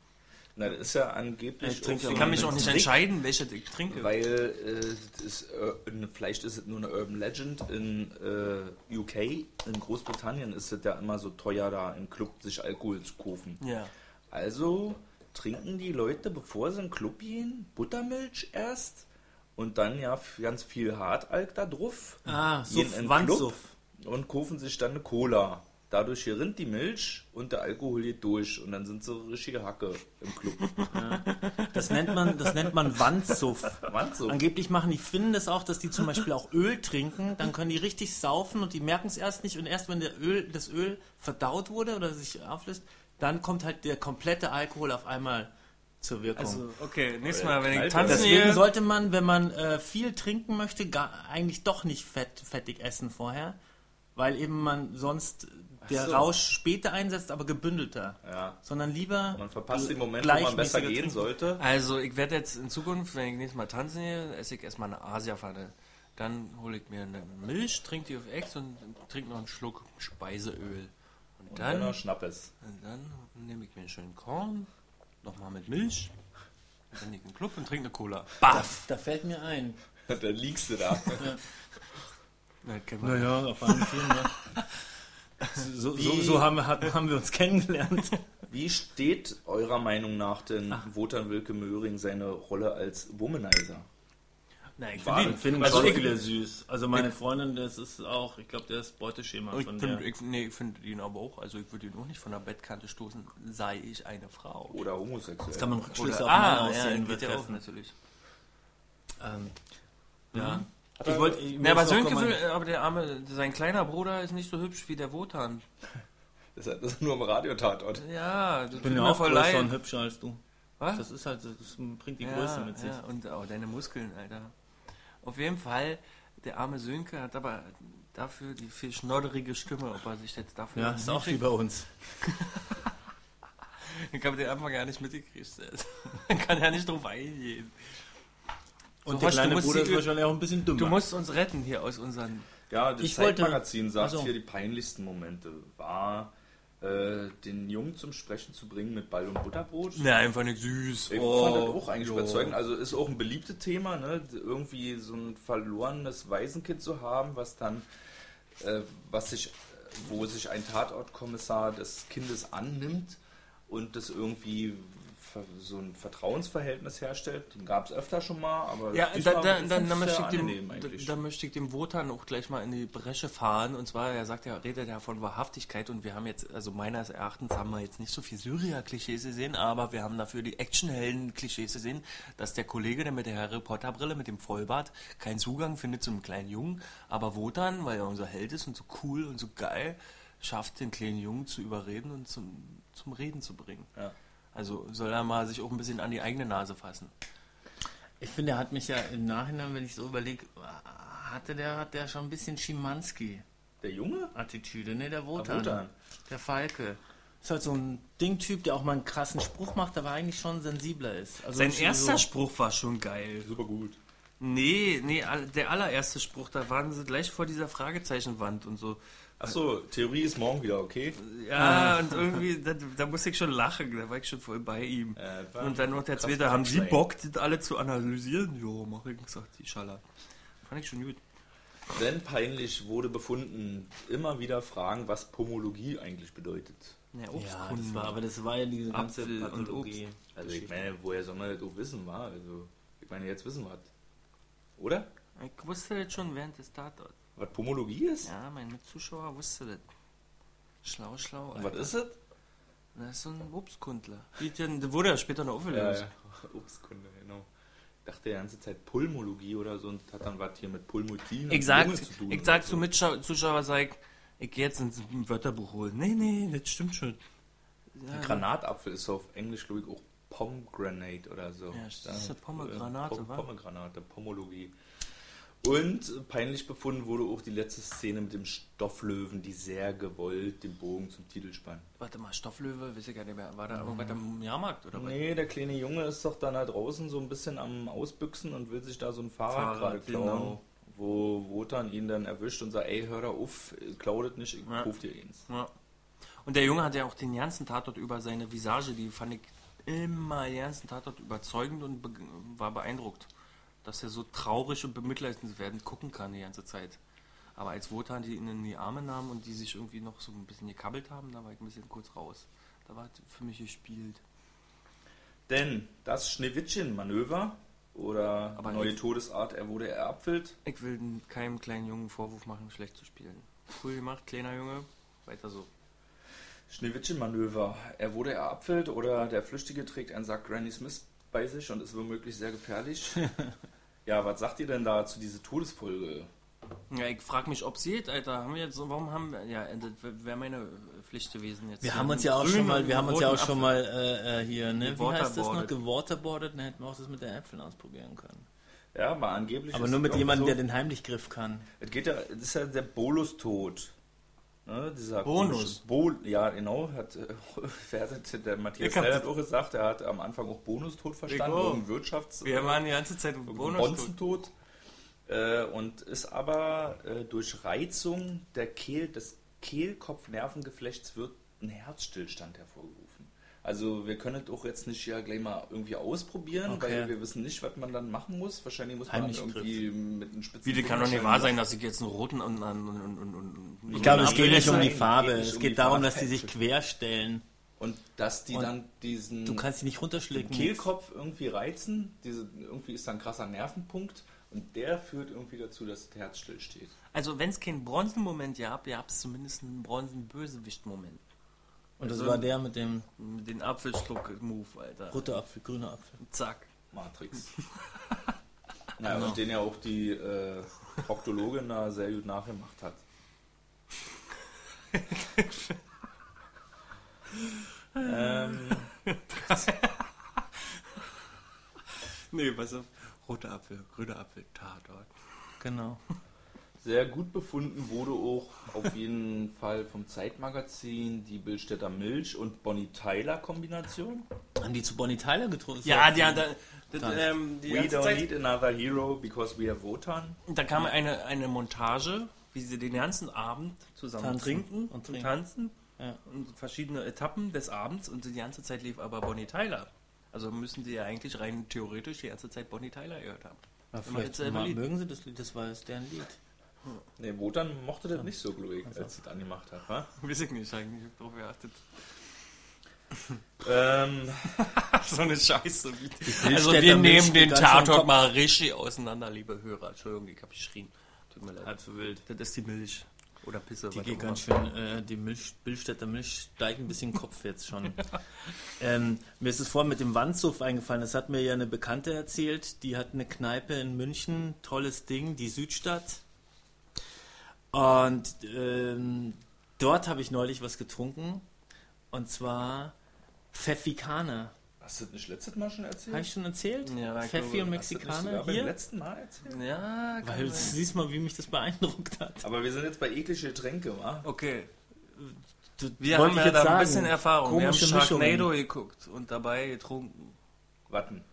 Na, das ist ja angeblich. Ich trinke Ich kann mich auch nicht Trick, entscheiden, welche ich trinke. Weil äh, ist, äh, in- vielleicht ist es nur eine Urban Legend. In äh, UK, in Großbritannien, ist es ja immer so teuer, da im Club sich Alkohol zu kaufen. ja. Also trinken die Leute, bevor sie in den Club gehen, Buttermilch erst und dann ja ganz viel Hartalk da drauf. Ah, Suff, Wandsuff. Und kaufen sich dann eine Cola. Dadurch hier rinnt die Milch und der Alkohol geht durch und dann sind sie richtige Hacke im Club. (laughs) Das nennt man, das nennt man Wandsuff. So. Angeblich machen die Finnen das auch, dass die zum Beispiel auch Öl trinken, dann können die richtig saufen und die merken es erst nicht und erst wenn der Öl, das Öl verdaut wurde oder sich auflöst, dann kommt halt der komplette Alkohol auf einmal zur Wirkung. Also, okay, nächstes Mal, wenn ich das. Deswegen sollte man, wenn man äh, viel trinken möchte, gar, eigentlich doch nicht fett, fettig essen vorher, weil eben man sonst der so. Rausch später einsetzt, aber gebündelter. Ja. Sondern lieber Man verpasst den Moment, wo man besser gehen trinken. sollte. Also, ich werde jetzt in Zukunft, wenn ich nächstes Mal tanzen gehe, esse ich erstmal eine Asiapfanne. Dann hole ich mir eine Milch, trinke die auf Ex und trinke noch einen Schluck Speiseöl. Und Und dann dann, noch Schnappes. und dann nehme ich mir einen schönen Korn, nochmal mit Milch, dann in den Club und trinke eine Cola. Baff! Da fällt mir ein. (laughs) dann liegst du da. Na, kennt man. Naja, auf allen Vieren, ne? (laughs) So, so, so haben, wir- hat- haben wir uns kennengelernt. Wie steht eurer Meinung nach denn Wotan Wilke Möhring seine Rolle als Womanizer? Na, ich finde ihn. Finden Also also ich- viele süß. Also meine Freundin, das ist auch, ich glaube, der ist Beuteschema Ich von finde der. ich, nee, ich find ihn aber auch, also ich würde ihn auch nicht von der Bettkante stoßen, sei ich eine Frau. Oder homosexuell? Das kann man Rückschlüsse auf ah, mein ja, Aussehen geht ja auch natürlich. Ähm, ja. Mhm. Ich wollte. ich Ja, aber Gefühl, mal- aber der arme, sein kleiner Bruder ist nicht so hübsch wie der Wotan. (laughs) Deshalb ist nur im Radiotatort. Ja, das Ich bin ja auch voll größer leid. und hübscher als du. Was? Das ist halt, das bringt die ja, Größe mit sich. Ja, und auch deine Muskeln, Alter. Auf jeden Fall, der arme Sönke hat aber dafür die viel schnodderige Stimme, ob er sich jetzt dafür... Ja, ist auch wie bei uns. Ich (laughs) habe den Anfang gar nicht mitgekriegt. (laughs) Man kann ja nicht drauf eingehen. Und So, der Horst, kleine Bruder die- ist wahrscheinlich auch ein bisschen dümmer. Du musst uns retten hier aus unseren... Ja, das Ich wollte- Zeitmagazin sagt Ach so. hier, die peinlichsten Momente war, äh, den Jungen zum Sprechen zu bringen mit Ball und Butterbrot. Ne, einfach nicht süß. Ich Oh, fand das auch eigentlich jo. überzeugend. Also ist auch ein beliebtes Thema, ne? irgendwie so ein verlorenes Waisenkind zu haben, was dann, äh, was sich, wo sich ein Tatortkommissar des Kindes annimmt und das irgendwie so ein Vertrauensverhältnis herstellt. Den gab es öfter schon mal, aber Ja, da, da, dann, dann, möchte ich dem, da möchte ich dem Wotan auch gleich mal in die Bresche fahren. Und zwar, er sagt ja, redet ja von Wahrhaftigkeit und wir haben jetzt, also meines Erachtens haben wir jetzt nicht so viel Syria-Klischees gesehen, aber wir haben dafür die Actionhelden-Klischees gesehen, dass der Kollege, der mit der Harry Potter-Brille, mit dem Vollbart, keinen Zugang findet zum kleinen Jungen, aber Wotan, weil er unser Held ist und so cool und so geil, schafft den kleinen Jungen zu überreden und zum, zum Reden zu bringen. Ja. Also soll er mal sich auch ein bisschen an die eigene Nase fassen. Ich finde, er hat mich ja im Nachhinein, wenn ich so überlege, hatte der, hat der schon ein bisschen Der Junge? Schimanski-Attitüde, ne, der Der Wotan. Wotan. Der Falke. Ist halt so ein Dingtyp, der auch mal einen krassen Spruch macht, aber eigentlich schon sensibler ist. Also Sein erster so, Spruch war schon geil. Super gut. Nee, nee, der allererste Spruch, da waren sie gleich vor dieser Fragezeichenwand und so. Achso, Theorie ist morgen wieder, okay? Ja, und irgendwie, da, da musste ich schon lachen, da war ich schon voll bei ihm. Äh, und dann noch der zweite, haben Sie. Bock, das alle zu analysieren? Jo, mach ich, gesagt, die Schaller. Fand ich schon gut. Denn peinlich wurde befunden, immer wieder fragen, was Pomologie eigentlich bedeutet. Ja, Ja, das war, aber das war ja diese ganze Apfel und Pathologie. Also ich meine, woher soll man das auch wissen, war? Also, ich meine, jetzt wissen wir es. Oder? Ich wusste das schon während des Tatorts. Was Pomologie ist? Ja, mein Mitzuschauer wusste das. Schlau, schlau. Und was ist es? Das ist so ein Obstkundler. Der wurde ja später noch aufgelöst. Obstkunde, genau. Ich dachte die ganze Zeit Pulmologie oder so und hat dann was hier mit Pulmotin Ich und sag, zu tun. ich sag zu Mitzuschauer, sag, ich geh jetzt ins Wörterbuch holen. Nee, nee, das stimmt schon. Ja, Ein Granatapfel ist so auf Englisch, glaube ich, auch Pomegranate oder so. Ja, das ist ja Pomegranate, Pom wa? Pomegranate, Pomologie. Und peinlich befunden wurde auch die letzte Szene mit dem Stofflöwen, die sehr gewollt den Bogen zum Titel spannt. Warte mal, Stofflöwe, weiß ich gar nicht mehr. War da irgendwas am Jahrmarkt oder was? Nee, der kleine Junge ist doch dann da draußen so ein bisschen am Ausbüchsen und will sich da so ein Fahrrad, Fahrrad, gerade klauen. genau. Wo Wotan ihn dann erwischt und sagt, ey, hör da auf, klau das nicht, ich Ja. dir eins. Ja. Und der Junge hat ja auch den ganzen Tatort über seine Visage, die fand ich immer den ganzen Tatort überzeugend und war beeindruckt, dass er so traurig und bemitleidenswert gucken kann die ganze Zeit. Aber als Wotan die ihn in die Arme nahm und die sich irgendwie noch so ein bisschen gekabbelt haben, da war ich ein bisschen kurz raus. Da war für mich gespielt. Denn das Schneewittchen-Manöver oder Aber neue jetzt- Todesart, er wurde erapfelt. Ich will keinem kleinen Jungen Vorwurf machen, schlecht zu spielen. Cool gemacht, kleiner Junge. Weiter so. Schneewittchen-Manöver, er wurde erapfelt oder der Flüchtige trägt einen Sack Granny Smith bei sich und ist womöglich sehr gefährlich. (laughs) ja, was sagt ihr denn da zu dieser Todesfolge? Ja, ich frage mich, ob es geht, Alter. Haben wir jetzt so, warum haben wir, ja, das wäre meine Pflicht gewesen jetzt. Wir hier haben uns ja auch schon mal, wir haben uns ja auch schon mal äh, äh, hier, ne? Wie heißt das noch? Gewaterboardet. Dann hätten wir auch das mit den Äpfeln ausprobieren können. Ja, mal angeblich. Aber ist nur mit jemandem, so, der den Heimlichgriff kann. Es geht ja, das ist ja der Bolustod. Ne, dieser Bonus. Bol, ja, genau, hat, äh, (laughs) hat der Matthias das- hat auch gesagt, er hat am Anfang auch Bonustod verstanden, irgendein Wirtschafts- Wir waren die ganze Zeit im irgendein Bonus. Bonzentod. Äh, und ist aber äh, durch Reizung der Kehl, des Kehlkopfnervengeflechts wird ein Herzstillstand hervorgerufen. Also wir können es auch jetzt nicht ja gleich mal irgendwie ausprobieren, Okay. weil wir wissen nicht, was man dann machen muss. Wahrscheinlich muss man irgendwie mit einem spitzen Wie, das kann doch nicht wahr sein, dass ich jetzt einen roten und und und und und und Ich glaube, es geht nicht um die Farbe. Es geht darum, dass die sich querstellen. Und dass die Und dann diesen Du kannst die nicht den runterschlucken. Kehlkopf irgendwie reizen. Diese, irgendwie ist da ein krasser Nervenpunkt. Und der führt irgendwie dazu, dass das Herz stillsteht. Also wenn es keinen Bronzenmoment gab, gab es zumindest einen Bronzen-Bösewicht-Moment. Und das Also- war der mit dem Mit den Apfelschluck-Move, Alter. roter Apfel, grüner Apfel. Zack. Matrix. (laughs) naja, Genau. und den ja auch die äh, Proktologin da sehr gut nachgemacht hat. ähm, Nee, pass auf. Roter Apfel, grüner Apfel, Tatort. Genau. Sehr gut befunden wurde auch auf jeden Fall vom Zeitmagazin die Billstädter Milch und Bonnie Tyler Kombination. Haben die zu Bonnie Tyler getrunken? Ja, die, da, das, ähm, die We don't Zeit, need another hero because we have Wotan. da kam eine, eine Montage, wie sie den ganzen Abend zusammen Tanzen trinken und und, trinken. tanzen. Ja. Und verschiedene Etappen des Abends und die ganze Zeit lief aber Bonnie Tyler. Also müssen die ja eigentlich rein theoretisch die ganze Zeit Bonnie Tyler gehört haben. Ja, vielleicht mal, mögen sie das Lied, das war jetzt deren Lied. Ne, Wotan mochte das nicht so, glaube ich, als sie das angemacht hat. Wa? (laughs) Weiß ich nicht, eigentlich. Ich hab drauf geachtet. Ähm, (laughs) so eine Scheiße. Also wir nehmen den Tatort mal richtig auseinander, liebe Hörer. Entschuldigung, ich hab geschrien. Tut mir leid. Halb so wild. Das ist die Milch. Oder Pisse. Die geht ganz schön, äh, die Milch, Billstädter Milch steigt ein bisschen Kopf jetzt schon. (laughs) ähm, mir ist es vorhin mit dem Wandsuff eingefallen. Das hat mir ja eine Bekannte erzählt. Die hat eine Kneipe in München, tolles Ding, die Südstadt. Und ähm, dort habe ich neulich was getrunken. Und zwar Pfeffikaner. hast du das nicht letztes Mal schon erzählt? Habe ich schon erzählt? Ja, Pfeffi glaube, und Mexikaner sogar beim hier. letzten Mal erzählt? Ja, Weil du siehst mal, wie mich das beeindruckt hat. Aber wir sind jetzt bei eklige Getränke, wa? Okay. Du- Wir haben ja da ein sagen. bisschen Erfahrung. Wir haben Komische Mischungen. Sharknado geguckt und dabei getrunken. Warten.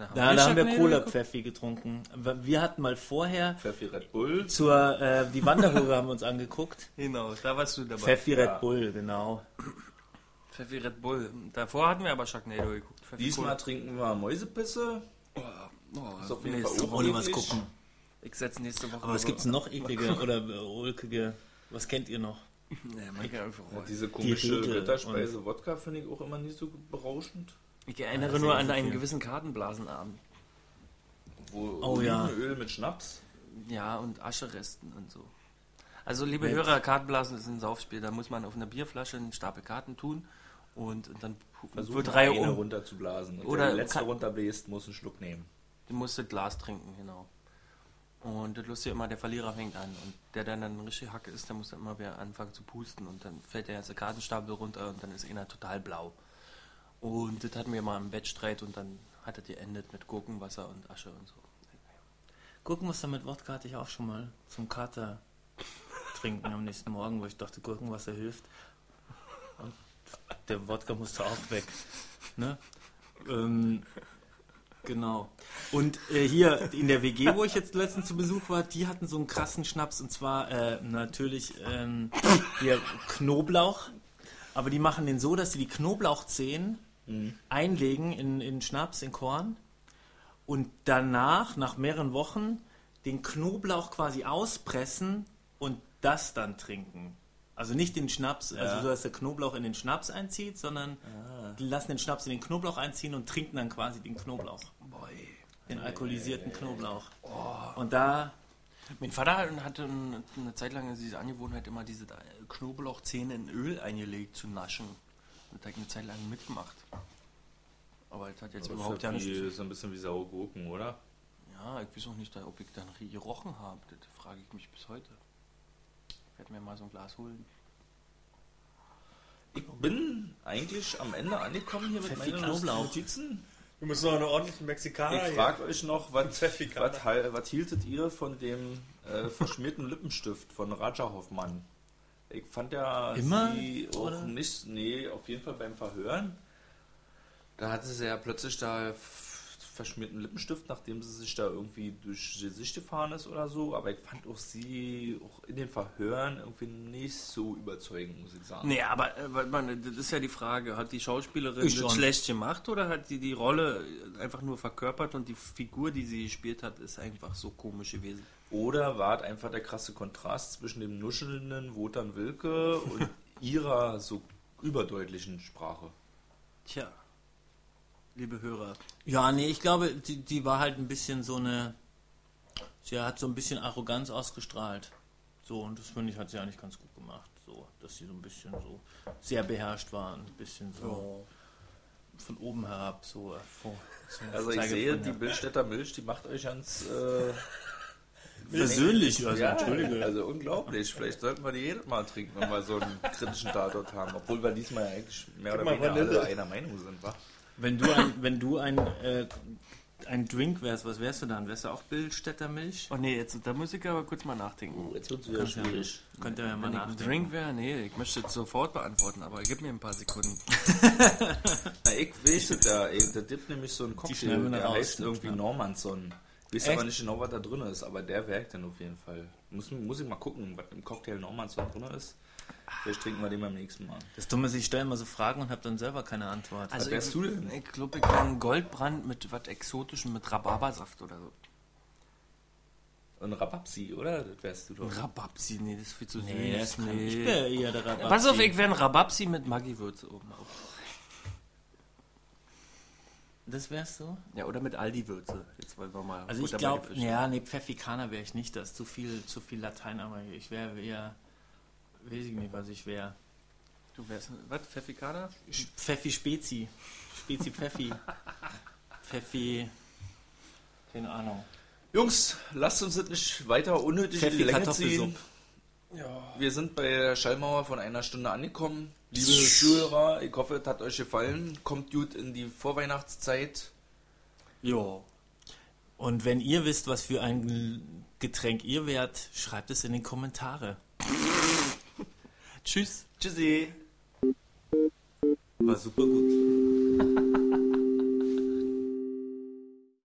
Na, Ja, da haben wir Cola? Pfeffi getrunken. Wir hatten mal vorher Pfeffi Red Bull. zur äh, die Wanderhure haben wir uns angeguckt. Genau, da warst du dabei. Pfeffi Ja. Red Bull, genau. Pfeffi Red Bull. Davor hatten wir aber Sharknado geguckt. Pfeffi Diesmal Cola. trinken wir Mäusepisse. Oh, Ist auf jeden nächste Fall Woche. Ohne was gucken. Ich setze nächste Woche. Aber was gibt's noch eklige oder äh, ulkige? Was kennt ihr noch? Nee, man kann einfach Ja, diese komische Ritterspeise Wodka finde ich auch immer nicht so berauschend. Ich erinnere nur an ja einen viel. gewissen Kartenblasenabend. Wo Oh ja. Olivenöl mit Schnaps. Ja, und Ascheresten und so. Also, liebe Nett. Hörer, Kartenblasen ist ein Saufspiel. Da muss man auf einer Bierflasche einen Stapel Karten tun und, und dann Versuch wird Reihe eine um. runterzublasen. Und Oder der, der letzte runterbläst, muss einen Schluck nehmen. Du musst das Glas trinken, genau. Und das Lustige immer, der Verlierer fängt an. Und der, der dann richtig Hacke ist, der muss dann immer wieder anfangen zu pusten. Und dann fällt der ganze Kartenstapel runter und dann ist einer total blau. Und das hatten wir mal im Wettstreit und dann hat das geendet mit Gurkenwasser und Asche und so. Gurkenwasser mit Wodka hatte ich auch schon mal zum Kater trinken am nächsten Morgen, wo ich dachte, Gurkenwasser hilft. Und der Wodka musste auch weg. Ne? Ähm, genau. Und äh, hier in der WG, wo ich jetzt letztens zu Besuch war, die hatten so einen krassen Schnaps und zwar äh, natürlich ähm, hier Knoblauch. Aber die machen den so, dass sie die Knoblauchzehen einlegen in, in Schnaps, in Korn und danach, nach mehreren Wochen, den Knoblauch quasi auspressen und das dann trinken. Also nicht den Schnaps, also so, dass der Knoblauch in den Schnaps einzieht, sondern die lassen den Schnaps in den Knoblauch einziehen und trinken dann quasi den Knoblauch, Boy. den alkoholisierten Knoblauch. Und da, Mein Vater hatte ein- eine Zeit lang diese Angewohnheit, immer diese Knoblauchzähne in Öl eingelegt zu naschen. Ich eine Zeit lang mitgemacht. Aber das hat jetzt Das überhaupt ist, ja nicht. so ein bisschen wie saure Gurken, oder? Ja, ich weiß auch nicht, ob ich dann gerochen habe. Das frage ich mich bis heute. Ich werde mir mal so ein Glas holen. Ich bin eigentlich am Ende angekommen hier mit Pfeffi meinen Knoblauch. Notizen. Du musst noch einen ordentlichen Mexikaner Ich frage euch noch, was, (laughs) was, was hieltet ihr von dem äh, verschmierten Lippenstift von Raja Hoffmann? Ich fand ja Immer, sie auch oder? nicht, nee, auf jeden Fall beim Verhören. Da hatte sie ja plötzlich da verschmierten Lippenstift, nachdem sie sich da irgendwie durch die Gesicht gefahren ist oder so. Aber ich fand auch sie auch in den Verhören irgendwie nicht so überzeugend, muss ich sagen. Nee, aber äh, mal, das ist ja die Frage, hat die Schauspielerin Ich das schon. schlecht gemacht oder hat sie die Rolle einfach nur verkörpert und die Figur, die sie gespielt hat, ist einfach so komisch gewesen? Oder war es einfach der krasse Kontrast zwischen dem nuschelnden Wotan Wilke und (laughs) ihrer so überdeutlichen Sprache? Tja, liebe Hörer, ja, nee, ich glaube, die, die war halt ein bisschen so eine, sie hat so ein bisschen Arroganz ausgestrahlt. So, und das finde ich, hat sie eigentlich ganz gut gemacht. So, dass sie so ein bisschen so sehr beherrscht war, ein bisschen so von oben herab, so. äh, vor- so Also ich sehe, die Billstädter Milch, die macht euch ganz äh, (laughs) versöhnlich. Also, ja, Entschuldige. Also unglaublich. Vielleicht sollten wir die jedes Mal trinken, wenn wir so einen kritischen Tatort haben. Obwohl wir diesmal ja eigentlich mehr oder weniger Vanille. alle einer Meinung sind, wa? Wenn du ein, wenn du ein, äh, ein Drink wärst, was wärst du dann? Wärst du auch Bildstädter Milch? Oh nee, jetzt, da muss ich aber kurz mal nachdenken. Jetzt wird es wieder schwierig. Könnt ihr ja mal Wenn ich ein nachdenken. Drink wäre, nee, ich möchte jetzt sofort beantworten, aber gib mir ein paar Sekunden. (laughs) Na, ich es ja, ey, da gibt nämlich so einen Cocktail, der noch heißt raus. irgendwie Ja. Normanson. Ich weiß Echt? aber nicht genau, was da drin ist, aber der wirkt dann auf jeden Fall. Muss, muss ich mal gucken, was im Cocktail Normanson drin ist. Vielleicht trinken wir den beim nächsten Mal. Das Dumme ist, ich stelle immer so Fragen und habe dann selber keine Antwort. Also wärst ich, du denn? Ich glaube, ich wäre ein Goldbrand mit was Exotischem, mit Rhabarbersaft oder so. Und Rabapsi, oder? Das wärst du doch. Rabapsi, nee, das ist viel zu süß. nee, das kann nee. ich wäre eher der Rabapsi. Pass auf, ich wäre ein Rabapsi mit Maggi-Würze oben auf. Das wärst du? Ja, oder mit Aldi-Würze. Jetzt wollen wir mal. Also ich glaube, ja, nee, Pfeffikaner wäre ich nicht. Das ist zu viel, zu viel Latein, aber ich wäre eher, weiß ich nicht, was ich wäre. Du wärst, was, Pfeffikaner? Pfeffi Spezi. Spezi Pfeffi. (laughs) Pfeffi. Keine Ahnung. Jungs, lasst uns das nicht weiter unnötig in die Länge Kartoffelsuppe. Ziehen. Wir sind bei der Schallmauer von einer Stunde angekommen. Liebe Zuhörer, ich hoffe, es hat euch gefallen. Kommt gut in die Vorweihnachtszeit. Ja. Und wenn ihr wisst, was für ein Getränk ihr wärt, schreibt es in die Kommentare. (laughs) Tschüss. Tschüssi. War super gut. (laughs)